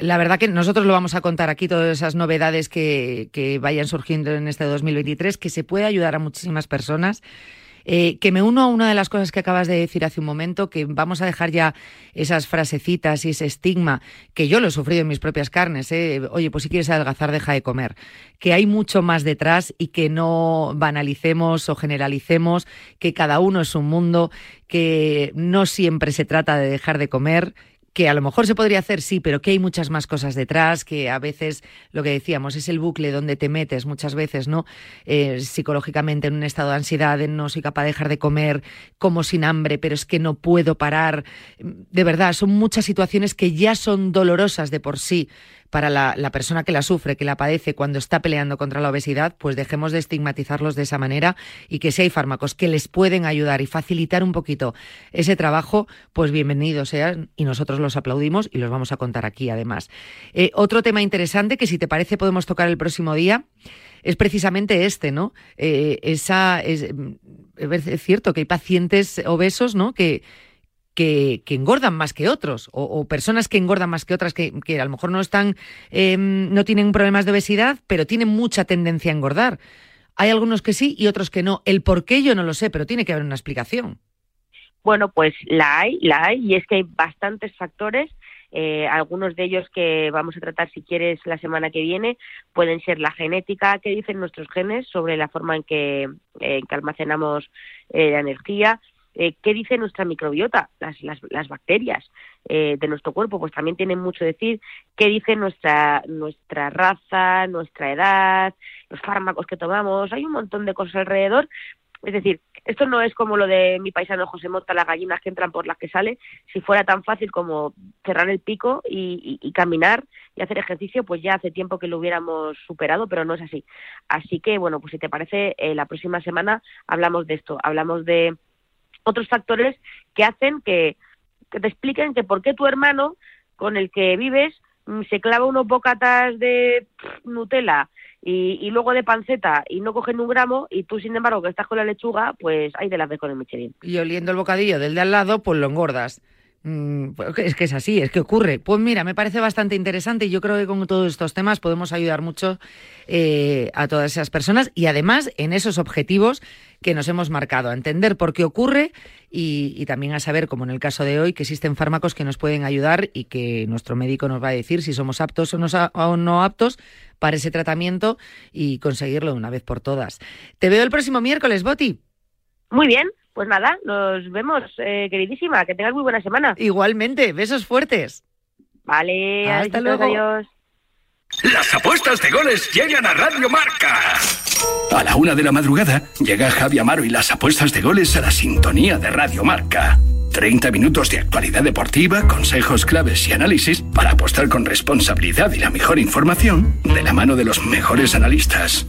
la verdad que nosotros lo vamos a contar aquí, todas esas novedades que, que vayan surgiendo en este 2023, que se puede ayudar a muchísimas personas eh, que me uno a una de las cosas que acabas de decir hace un momento, que vamos a dejar ya esas frasecitas y ese estigma, que yo lo he sufrido en mis propias carnes, ¿eh? oye, pues si quieres adelgazar, deja de comer, que hay mucho más detrás y que no banalicemos o generalicemos, que cada uno es un mundo, que no siempre se trata de dejar de comer, que a lo mejor se podría hacer, sí, pero que hay muchas más cosas detrás, que a veces lo que decíamos es el bucle donde te metes muchas veces, ¿no? Eh, psicológicamente en un estado de ansiedad, de no soy capaz de dejar de comer, como sin hambre, pero es que no puedo parar. De verdad, son muchas situaciones que ya son dolorosas de por sí para la, persona que la sufre, que la padece cuando está peleando contra la obesidad, pues dejemos de estigmatizarlos de esa manera y que si hay fármacos que les pueden ayudar y facilitar un poquito ese trabajo, pues bienvenidos sean y nosotros los aplaudimos y los vamos a contar aquí además. Eh, otro tema interesante que si te parece podemos tocar el próximo día es precisamente este, ¿no? Eh, esa es, es cierto que hay pacientes obesos, ¿no? Que que, engordan más que otros, o, personas que engordan más que otras, que, a lo mejor no están, em, no tienen problemas de obesidad, pero tienen mucha tendencia a engordar. Hay algunos que sí y otros que no. El por qué yo no lo sé, pero tiene que haber una explicación.
Bueno, pues la hay, la hay, y es que hay bastantes factores eh, algunos de ellos que vamos a tratar, si quieres, la semana que viene, pueden ser la genética que dicen nuestros genes sobre la forma en que, almacenamos eh, la energía, eh, qué dice nuestra microbiota, las, las, las bacterias eh, de nuestro cuerpo, pues también tienen mucho decir, qué dice nuestra, nuestra raza, nuestra edad, los fármacos que tomamos, hay un montón de cosas alrededor. Es decir, esto no es como lo de mi paisano José Mota, las gallinas que entran por las que sale. Si fuera tan fácil como cerrar el pico y, y, caminar y hacer ejercicio, pues ya hace tiempo que lo hubiéramos superado, pero no es así. Así que, bueno, pues si te parece, eh, la próxima semana hablamos de esto. Hablamos de otros factores que hacen que, te expliquen que por qué tu hermano con el que vives mm, se clava unos bocatas de Nutella y, luego de panceta y no cogen un gramo y tú, sin embargo, que estás con la lechuga, pues hay de las vez con el Michelin.
Y oliendo el bocadillo del de al lado, pues lo engordas. Mm, pues es que es así, es que ocurre. Pues mira, me parece bastante interesante y yo creo que con todos estos temas podemos ayudar mucho eh, a todas esas personas y además en esos objetivos que nos hemos marcado, a entender por qué ocurre y, también a saber, como en el caso de hoy, que existen fármacos que nos pueden ayudar y que nuestro médico nos va a decir si somos aptos o no, o no aptos para ese tratamiento y conseguirlo de una vez por todas. Te veo el próximo miércoles, Boti.
Muy bien, pues nada, nos vemos, eh, queridísima. Que tengas muy buena semana.
Igualmente, besos fuertes.
Vale, hasta luego. Adiós.
Las apuestas de goles llegan a Radio Marca. A la una de la madrugada llega Javi Amaro y las apuestas de goles a la sintonía de Radio Marca. 30 minutos de actualidad deportiva, consejos claves y análisis para apostar con responsabilidad y la mejor información de la mano de los mejores analistas.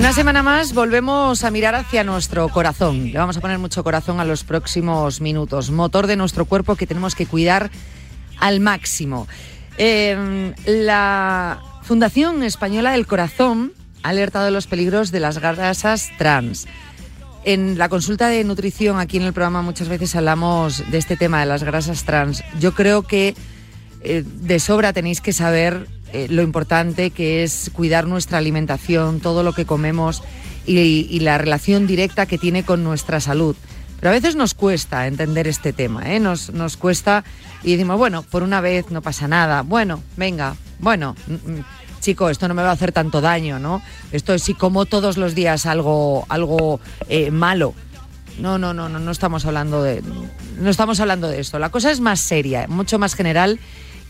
Una semana más volvemos a mirar hacia nuestro corazón. Le vamos a poner mucho corazón a los próximos minutos. Motor de nuestro cuerpo que tenemos que cuidar al máximo. Em, la Fundación Española del Corazón ha alertado de los peligros de las grasas trans. En la consulta de nutrición aquí en el programa muchas veces hablamos de este tema de las grasas trans. Yo creo que eh, de sobra tenéis que saber eh, lo importante que es cuidar nuestra alimentación, todo lo que comemos y, la relación directa que tiene con nuestra salud. Pero a veces nos cuesta entender este tema, ¿eh? nos, nos cuesta y decimos, bueno, por una vez no pasa nada, bueno, venga, bueno, mm, mm, chico, esto no me va a hacer tanto daño, ¿no? Esto es si como todos los días algo, algo eh, malo. No, no, no, no, no estamos hablando de, no estamos hablando de esto. La cosa es más seria, mucho más general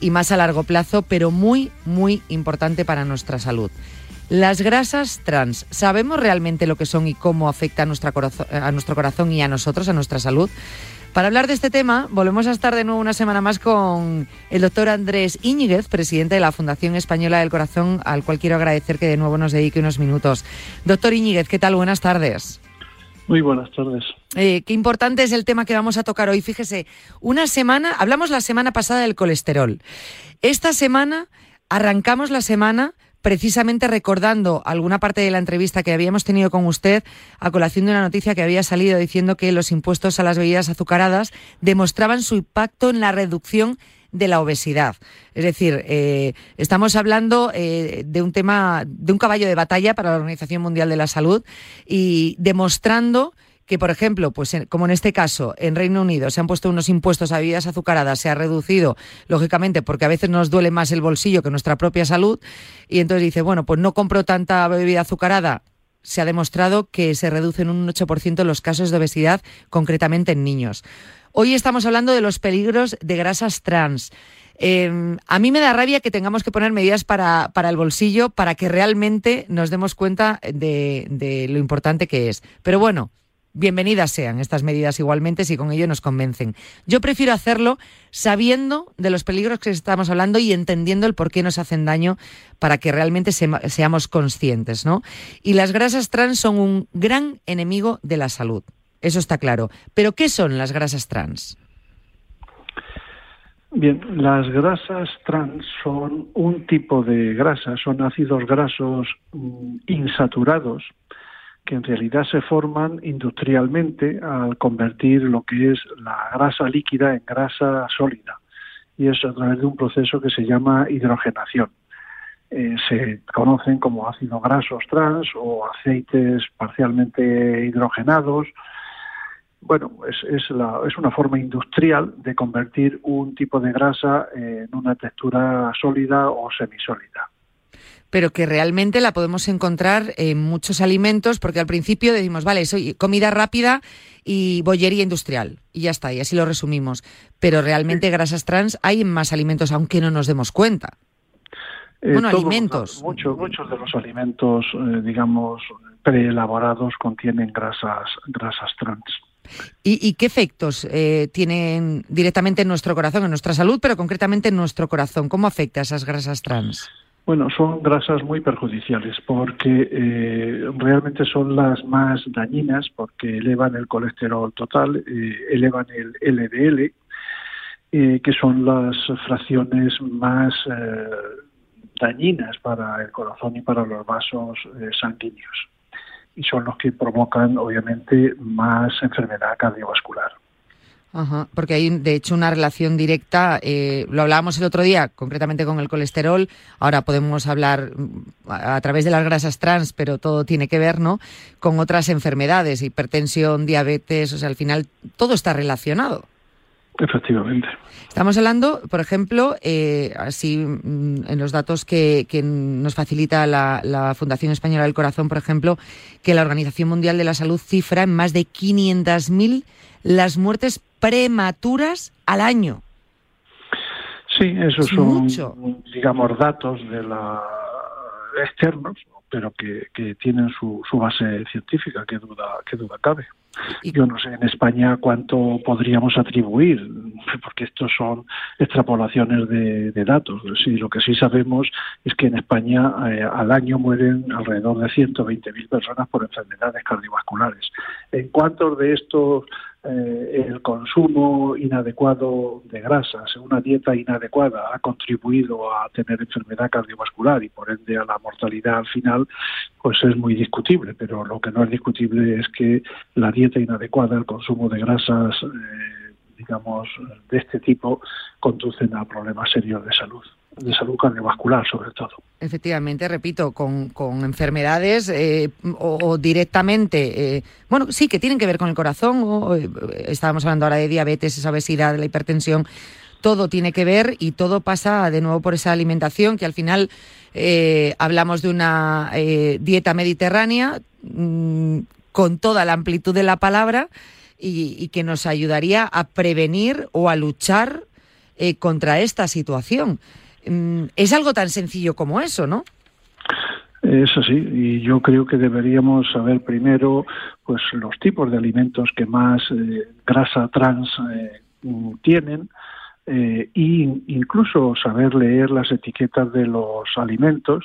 y más a largo plazo, pero muy, muy importante para nuestra salud. Las grasas trans, ¿sabemos realmente lo que son y cómo afecta a, a nuestro corazón y a nosotros, a nuestra salud? Para hablar de este tema, volvemos a estar de nuevo una semana más con el doctor Andrés Íñiguez, presidente de la Fundación Española del Corazón, al cual quiero agradecer que de nuevo nos dedique unos minutos. Doctor Íñiguez, ¿qué tal? Buenas tardes.
Muy buenas tardes.
Eh, qué importante es el tema que vamos a tocar hoy. Fíjese, una semana, hablamos la semana pasada del colesterol. Esta semana arrancamos la semana precisamente recordando alguna parte de la entrevista que habíamos tenido con usted a colación de una noticia que había salido diciendo que los impuestos a las bebidas azucaradas demostraban su impacto en la reducción de la obesidad. Es decir, eh, estamos hablando eh, de un tema, de un caballo de batalla para la Organización Mundial de la Salud y demostrando que, por ejemplo, pues como en este caso, en Reino Unido se han puesto unos impuestos a bebidas azucaradas, se ha reducido, lógicamente, porque a veces nos duele más el bolsillo que nuestra propia salud, y entonces dice, bueno, pues no compro tanta bebida azucarada. Se ha demostrado que se reducen un 8% los casos de obesidad, concretamente en niños. Hoy estamos hablando de los peligros de grasas trans. Em, a mí me da rabia que tengamos que poner medidas para, el bolsillo para que realmente nos demos cuenta de, de lo importante que es. Pero bueno, bienvenidas sean estas medidas igualmente si con ello nos convencen. Yo prefiero hacerlo sabiendo de los peligros que estamos hablando y entendiendo el por qué nos hacen daño para que realmente seamos conscientes, ¿no? Y las grasas trans son un gran enemigo de la salud. Eso está claro. Pero ¿qué son las grasas trans?
Bien, las grasas trans son un tipo de grasa, son ácidos grasos mm, insaturados que en realidad se forman industrialmente al convertir lo que es la grasa líquida en grasa sólida. Y eso a través de un proceso que se llama hidrogenación. Eh, se conocen como ácidos grasos trans o aceites parcialmente hidrogenados bueno, es, es, la, es una forma industrial de convertir un tipo de grasa en una textura sólida o semisólida
pero que realmente la podemos encontrar en muchos alimentos, porque al principio decimos, vale, soy comida rápida y bollería industrial, y ya está, y así lo resumimos. Pero realmente grasas trans hay en más alimentos, aunque no nos demos cuenta.
Eh, bueno, alimentos. Muchos, muchos de los alimentos, eh, digamos, preelaborados contienen grasas, grasas trans.
¿Y, qué efectos eh, tienen directamente en nuestro corazón, en nuestra salud, pero concretamente en nuestro corazón? ¿Cómo afecta esas grasas trans?
Bueno, son grasas muy perjudiciales porque eh, realmente son las más dañinas porque elevan el colesterol total, eh, elevan el LDL, que son las fracciones más dañinas para el corazón y para los vasos sanguíneos y son los que provocan, obviamente, más enfermedad cardiovascular.
Ajá, porque hay, de hecho, una relación directa, eh, lo hablábamos el otro día, concretamente con el colesterol, ahora podemos hablar mm, a, través de las grasas trans, pero todo tiene que ver, ¿no?, con otras enfermedades, hipertensión, diabetes, o sea, al final todo está relacionado.
Efectivamente.
Estamos hablando, por ejemplo, eh, así mm, en los datos que, nos facilita la, Fundación Española del Corazón, por ejemplo, que la Organización Mundial de la Salud cifra en más de 500.000 las muertes prematuras al año.
Sí, esos son, digamos, datos de la externos, pero que, que tienen su, su base científica, que duda, que duda cabe. Yo no sé en España cuánto podríamos atribuir, porque estos son extrapolaciones de, datos. Sí, lo que sí sabemos es que en España eh, al año mueren alrededor de 120.000 personas por enfermedades cardiovasculares. ¿En cuántos de estos eh, el consumo inadecuado de grasas, una dieta inadecuada, ha contribuido a tener enfermedad cardiovascular y por ende a la mortalidad al final, pues es muy discutible. Pero lo que no es discutible es que la dieta inadecuada, el consumo de grasas, eh, digamos, de este tipo, conducen a problemas serios de salud. de salud cardiovascular sobre todo.
Efectivamente, repito, con, enfermedades eh, o, directamente, eh, bueno, sí, que tienen que ver con el corazón, o, eh, estábamos hablando ahora de diabetes, esa obesidad, la hipertensión, todo tiene que ver y todo pasa de nuevo por esa alimentación que al final hablamos de una dieta mediterránea mm, con toda la amplitud de la palabra y, que nos ayudaría a prevenir o a luchar eh, contra esta situación. Mm, es algo tan sencillo como eso, ¿no?
Es así, y yo creo que deberíamos saber primero pues los tipos de alimentos que más eh, grasa trans eh, tienen e incluso saber leer las etiquetas de los alimentos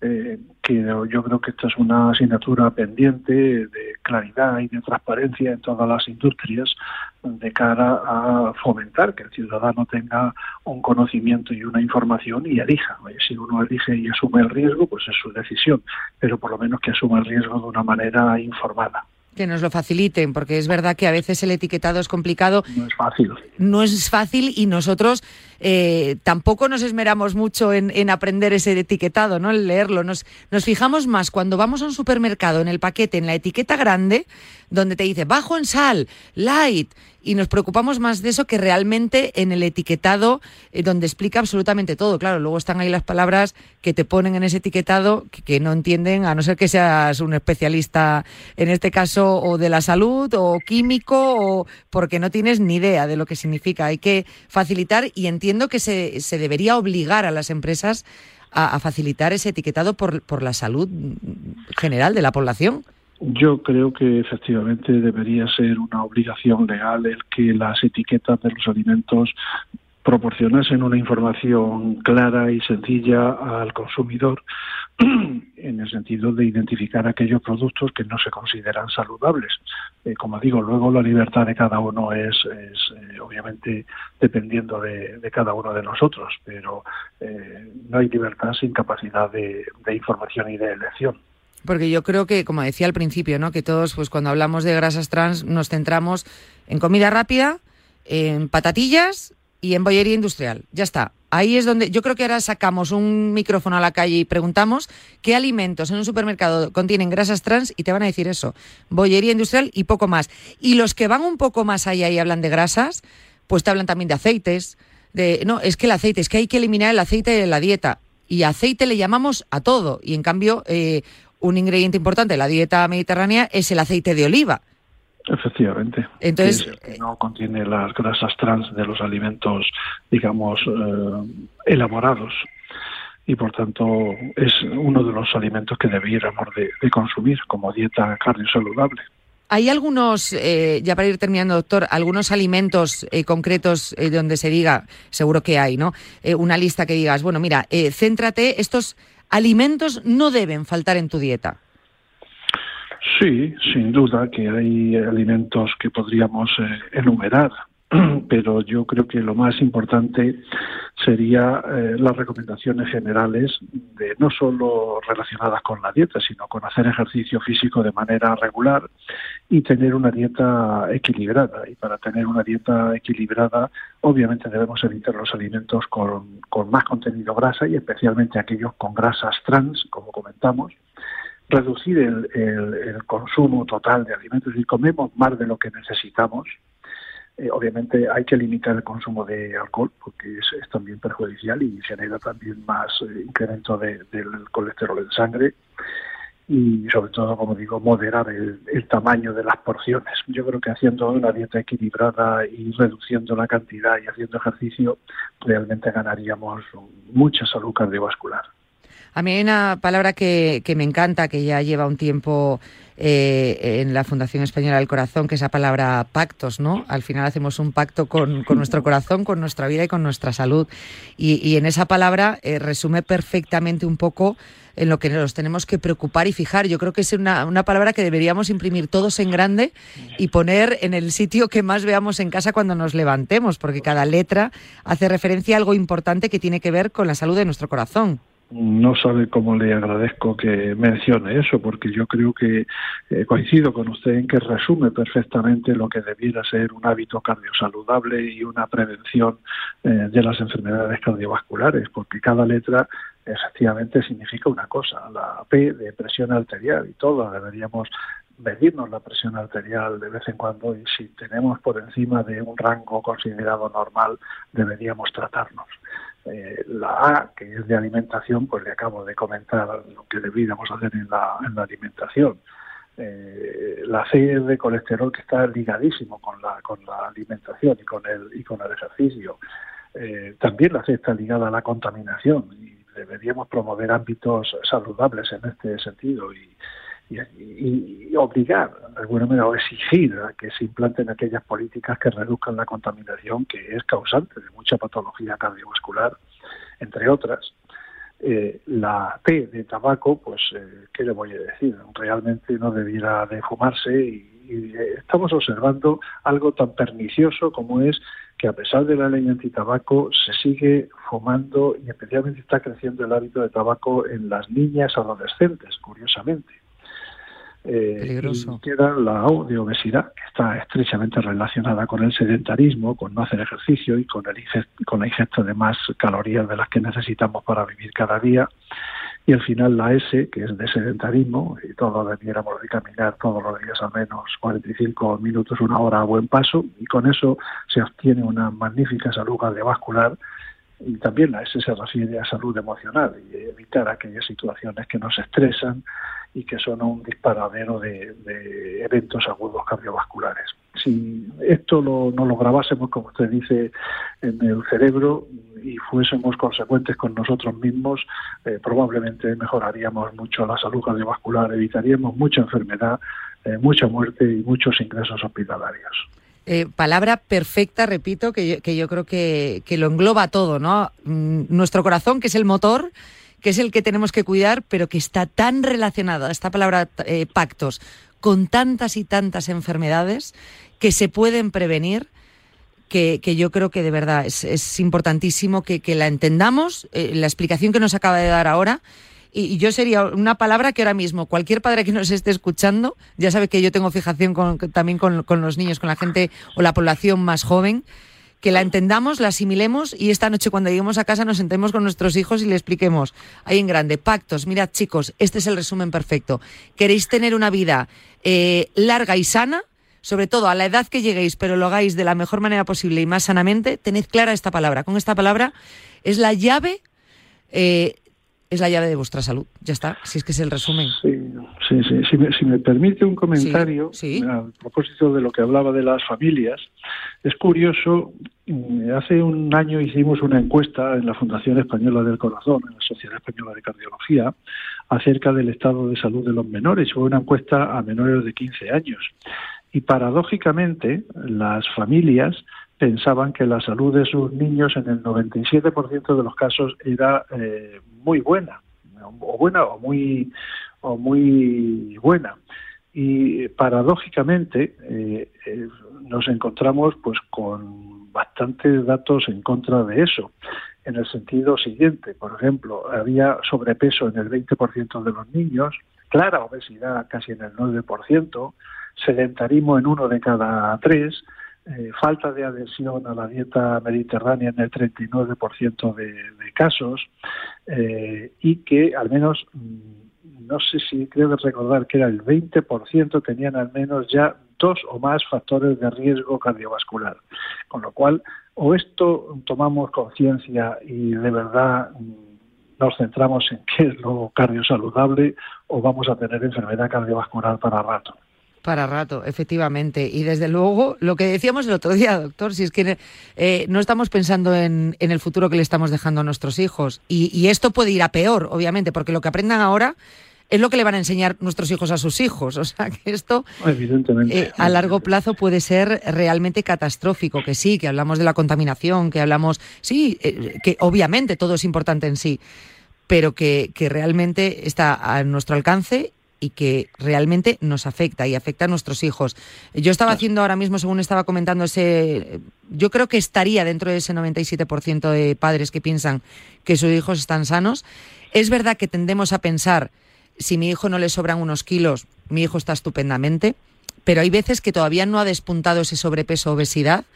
eh, que yo creo que esta es una asignatura pendiente de claridad y de transparencia en todas las industrias de cara a fomentar que el ciudadano tenga un conocimiento y una información y elija. Si uno elige y asume el riesgo, pues es su decisión, pero por lo menos que asuma el riesgo de una manera informada
que nos lo faciliten, porque es verdad que a veces el etiquetado es complicado.
No es fácil.
No es fácil y nosotros eh, tampoco nos esmeramos mucho en, aprender ese etiquetado, ¿no? En leerlo. Nos, nos fijamos más cuando vamos a un supermercado en el paquete, en la etiqueta grande, donde te dice bajo en sal, light, y nos preocupamos más de eso que realmente en el etiquetado eh, donde explica absolutamente todo. Claro, luego están ahí las palabras que te ponen en ese etiquetado que, no entienden, a no ser que seas un especialista en este caso o de la salud o químico o porque no tienes ni idea de lo que significa. Hay que facilitar y entiendo que se, se debería obligar a las empresas a, a facilitar ese etiquetado por, por la salud general de la población.
Yo creo que efectivamente debería ser una obligación legal el que las etiquetas de los alimentos proporcionasen una información clara y sencilla al consumidor en el sentido de identificar aquellos productos que no se consideran saludables. Eh, como digo, luego la libertad de cada uno es, eh, obviamente dependiendo de, cada uno de nosotros, pero eh, no hay libertad sin capacidad de información y de elección.
Porque yo creo que, como decía al principio, ¿no? que todos, pues cuando hablamos de grasas trans, nos centramos en comida rápida, en patatillas y en bollería industrial. Ya está. Ahí es donde yo creo que ahora sacamos un micrófono a la calle y preguntamos qué alimentos en un supermercado contienen grasas trans y te van a decir eso, bollería industrial y poco más. Y los que van un poco más allá y hablan de grasas, pues te hablan también de aceites, de no, es que el aceite, es que hay que eliminar el aceite de la dieta. Y aceite le llamamos a todo. Y en cambio, eh, un ingrediente importante de la dieta mediterránea es el aceite de oliva.
Efectivamente.
Entonces,
que no contiene las grasas trans de los alimentos, digamos, eh, elaborados. Y por tanto es uno de los alimentos que debiéramos de, consumir como dieta saludable.
¿Hay algunos, eh, ya para ir terminando, doctor, algunos alimentos eh, concretos donde se diga, seguro que hay, ¿no? una lista que digas, bueno, mira, céntrate, estos alimentos no deben faltar en tu dieta.
Sí, sin duda que hay alimentos que podríamos eh, enumerar, pero yo creo que lo más importante sería eh, las recomendaciones generales de no solo relacionadas con la dieta, sino con hacer ejercicio físico de manera regular y tener una dieta equilibrada. Y para tener una dieta equilibrada, obviamente debemos evitar los alimentos con, con más contenido grasa y especialmente aquellos con grasas trans, como comentamos reducir el, el, consumo total de alimentos y comemos más de lo que necesitamos, eh, obviamente hay que limitar el consumo de alcohol porque es, también perjudicial y genera también más eh, incremento del colesterol en sangre y sobre todo, como digo, moderar el, el, tamaño de las porciones. Yo creo que haciendo una dieta equilibrada y reduciendo la cantidad y haciendo ejercicio, realmente ganaríamos mucha salud cardiovascular.
A mí hay una palabra que, que me encanta, que ya lleva un tiempo eh, en la Fundación Española del Corazón, que es la palabra pactos, ¿no? Al final hacemos un pacto con, con nuestro corazón, con nuestra vida y con nuestra salud. Y, y en esa palabra eh, resume perfectamente un poco en lo que nos tenemos que preocupar y fijar. Yo creo que es una, una, palabra que deberíamos imprimir todos en grande y poner en el sitio que más veamos en casa cuando nos levantemos, porque cada letra hace referencia a algo importante que tiene que ver con la salud de nuestro corazón.
No sabe cómo le agradezco que mencione eso, porque yo creo que eh, coincido con usted en que resume perfectamente lo que debiera ser un hábito cardiosaludable y una prevención eh, de las enfermedades cardiovasculares, porque cada letra efectivamente significa una cosa, la P de presión arterial y todos deberíamos medirnos la presión arterial de vez en cuando y si tenemos por encima de un rango considerado normal deberíamos tratarnos. Eh, la A, que es de alimentación, pues le acabo de comentar lo que deberíamos hacer en la, en la alimentación. Eh, la C es de colesterol que está ligadísimo con la, con la alimentación y con el, y con el ejercicio. Eh, también la C está ligada a la contaminación y deberíamos promover ámbitos saludables en este sentido y, y, obligar, de alguna manera, o exigir a que se implanten aquellas políticas que reduzcan la contaminación que es causante de mucha patología cardiovascular, entre otras. Eh, la T de tabaco, pues, eh, ¿qué le voy a decir? Realmente no debiera de fumarse y, eh, estamos observando algo tan pernicioso como es que a pesar de la ley antitabaco se sigue fumando y especialmente está creciendo el hábito de tabaco en las niñas adolescentes, curiosamente. Eh, Peligroso. queda la O de obesidad, que está estrechamente relacionada con el sedentarismo, con no hacer ejercicio y con, el con la ingesta de más calorías de las que necesitamos para vivir cada día. Y al final la S, que es de sedentarismo, y todos debiéramos de caminar todos los días al menos 45 minutos, una hora a buen paso, y con eso se obtiene una magnífica salud cardiovascular y también la S se refiere a salud emocional y evitar aquellas situaciones que nos estresan y que son un disparadero de, eventos agudos cardiovasculares. Si esto lo, no lo grabásemos, como usted dice, en el cerebro y fuésemos consecuentes con nosotros mismos, eh, probablemente mejoraríamos mucho la salud cardiovascular, evitaríamos mucha enfermedad, eh, mucha muerte y muchos ingresos hospitalarios.
Eh, palabra perfecta, repito, que yo, que yo creo que, que, lo engloba todo, ¿no? Mm, nuestro corazón, que es el motor, que es el que tenemos que cuidar, pero que está tan relacionada, esta palabra eh, pactos, con tantas y tantas enfermedades que se pueden prevenir. Que, yo creo que de verdad es, importantísimo que, la entendamos, eh, la explicación que nos acaba de dar ahora, y, yo sería una palabra que ahora mismo cualquier padre que nos esté escuchando, ya sabe que yo tengo fijación también con, con, los niños, con la gente o la población más joven, que la entendamos, la asimilemos y esta noche cuando lleguemos a casa nos sentemos con nuestros hijos y le expliquemos ahí en grande, pactos, mirad chicos, este es el resumen perfecto. ¿Queréis tener una vida eh, larga y sana? Sobre todo a la edad que lleguéis, pero lo hagáis de la mejor manera posible y más sanamente, tened clara esta palabra. Con esta palabra es la llave eh, es la llave de vuestra salud. Ya está, si es que es el resumen.
Sí, sí, sí. Si, me, si me permite un comentario a propósito de lo que hablaba de las familias, es curioso, mm, hace un año hicimos una encuesta en la Fundación Española del Corazón, en la Sociedad Española de Cardiología, acerca del estado de salud de los menores. Fue una encuesta a menores de 15 años. Y paradójicamente, las familias pensaban que la salud de sus niños en el 97% de los casos era eh, muy buena, o buena o muy, o muy buena. Y paradójicamente eh, eh, nos encontramos pues con bastantes datos en contra de eso, en el sentido siguiente. Por ejemplo, había sobrepeso en el 20% de los niños, clara obesidad casi en el 9%, sedentarismo en uno de cada tres, eh, falta de adhesión a la dieta mediterránea en el 39% de, de casos eh, y que al menos, mm, no sé si creo recordar que era el 20% tenían al menos ya dos o más factores de riesgo cardiovascular. Con lo cual, o esto tomamos conciencia y de verdad mm, nos centramos en qué es lo cardiosaludable o vamos a tener enfermedad cardiovascular para rato.
Para rato, efectivamente. Y desde luego, lo que decíamos el otro día, doctor, si es que eh, no estamos pensando en, el futuro que le estamos dejando a nuestros hijos. Y, esto puede ir a peor, obviamente, porque lo que aprendan ahora es lo que le van a enseñar nuestros hijos a sus hijos. O sea, que esto
eh,
a largo plazo puede ser realmente catastrófico. Que sí, que hablamos de la contaminación, que hablamos, sí, eh, que obviamente todo es importante en sí, pero que, que realmente está a nuestro alcance y que realmente nos afecta y afecta a nuestros hijos. Yo estaba haciendo ahora mismo, según estaba comentando, ese, yo creo que estaría dentro de ese 97% de padres que piensan que sus hijos están sanos. Es verdad que tendemos a pensar, si mi hijo no le sobran unos kilos, mi hijo está estupendamente, pero hay veces que todavía no ha despuntado ese sobrepeso obesidad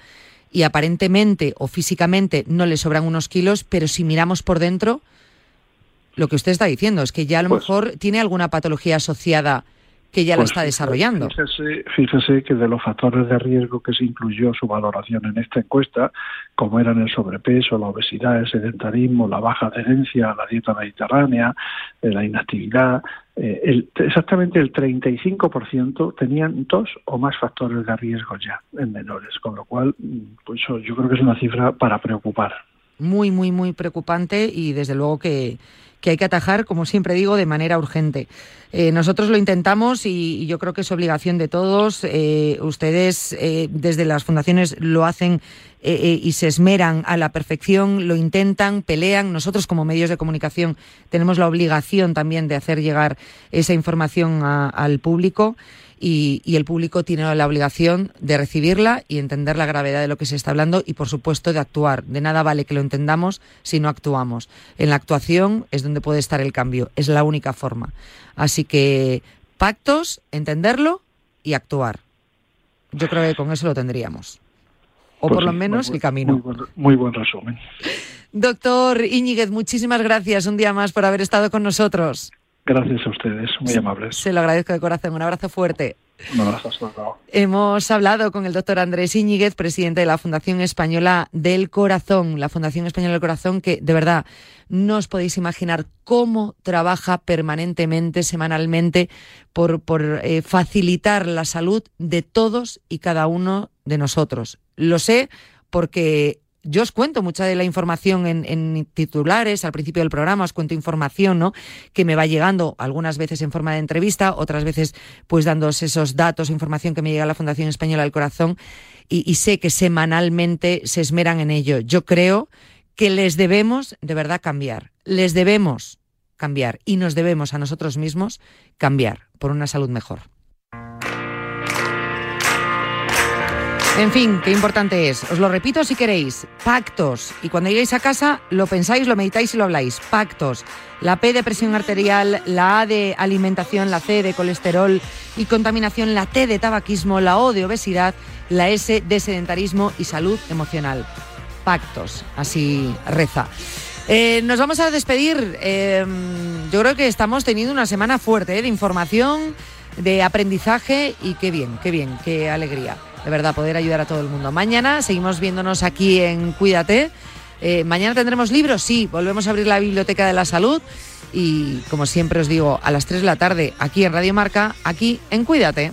y aparentemente o físicamente no le sobran unos kilos, pero si miramos por dentro, lo que usted está diciendo es que ya a lo pues mejor tiene alguna patología asociada que ya lo pues está desarrollando.
Fíjese, fíjese, que de los factores de riesgo que se incluyó su valoración en esta encuesta, como eran el sobrepeso, la obesidad, el sedentarismo, la baja adherencia a la dieta mediterránea, eh, la inactividad, eh, el, exactamente el 35% tenían dos o más factores de riesgo ya en menores, con lo cual mm, pues yo creo que es una cifra para preocupar.
Muy, muy, muy preocupante y desde luego que que hay que atajar, como siempre digo, de manera urgente. Eh, nosotros lo intentamos y, yo creo que es obligación de todos. Eh, ustedes eh, desde las fundaciones lo hacen y se esmeran a la perfección, lo intentan, pelean. Nosotros como medios de comunicación tenemos la obligación también de hacer llegar esa información al público y, el público tiene la obligación de recibirla y entender la gravedad de lo que se está hablando y, por supuesto, de actuar. De nada vale que lo entendamos si no actuamos. En la actuación es donde puede estar el cambio, es la única forma. Así que pactos, entenderlo y actuar. Yo creo que con eso lo tendríamos. O pues por lo menos el camino.
muy buen resumen.
Doctor Iñiguez, muchísimas gracias un día más por haber estado con nosotros.
Gracias a ustedes, muy amables.
Se lo agradezco de corazón. Un abrazo fuerte.
Un abrazo,
Hemos hablado con el doctor Andrés Iñiguez, presidente de la Fundación Española del Corazón. La Fundación Española del Corazón, que de verdad no os podéis imaginar cómo trabaja permanentemente, semanalmente, por, por eh, facilitar la salud de todos y cada uno de nosotros. Lo sé porque yo os cuento mucha de la información en, titulares, al principio del programa os cuento información, ¿no? Que me va llegando algunas veces en forma de entrevista, otras veces pues dándos esos datos, información que me llega a la Fundación Española del Corazón y, sé que semanalmente se esmeran en ello. Yo creo que les debemos de verdad cambiar, les debemos cambiar y nos debemos a nosotros mismos cambiar por una salud mejor. En fin, qué importante es. Os lo repito si queréis. Pactos. Y cuando lleguéis a casa, lo pensáis, lo meditáis y lo habláis. Pactos. La P de presión arterial, la A de alimentación, la C de colesterol y contaminación, la T de tabaquismo, la O de obesidad, la S de sedentarismo y salud emocional. Pactos. Así reza. Eh, nos vamos a despedir. Em, yo creo que estamos teniendo una semana fuerte eh, de información, de aprendizaje y qué bien, qué bien, qué alegría de verdad, poder ayudar a todo el mundo. Mañana seguimos viéndonos aquí en Cuídate. Eh, mañana tendremos libros, sí, volvemos a abrir la Biblioteca de la Salud y, como siempre os digo, a las 3 de la tarde, aquí en Radio Marca, aquí en Cuídate.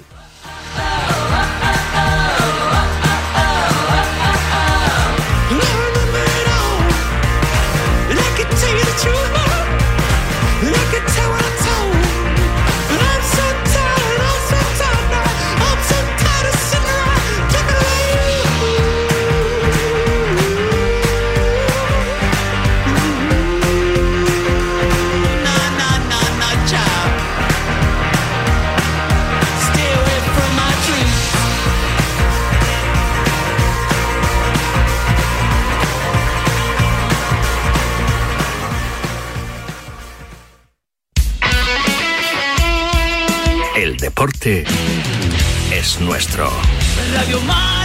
Deporte es nuestro. Radio Marca.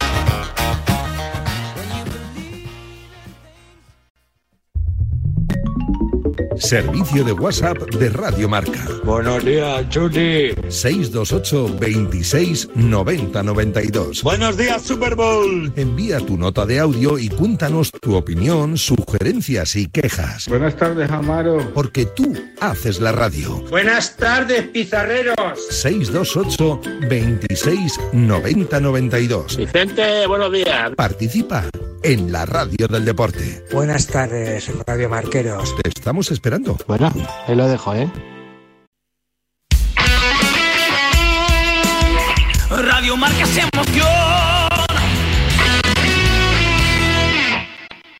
Servicio de WhatsApp de Radio Marca.
Buenos días, Chuli.
628 26 90 92.
Buenos días, Super Bowl.
Envía tu nota de audio y cuéntanos tu opinión, sugerencias y quejas.
Buenas tardes, Amaro.
Porque tú haces la radio.
Buenas tardes, pizarreros.
628 26 90 92.
Vicente, buenos días.
Participa en la radio del deporte.
Buenas tardes, Radio Marqueros.
Te estamos esperando.
Bueno, ahí lo dejo, ¿eh?
Radio Marca se emoción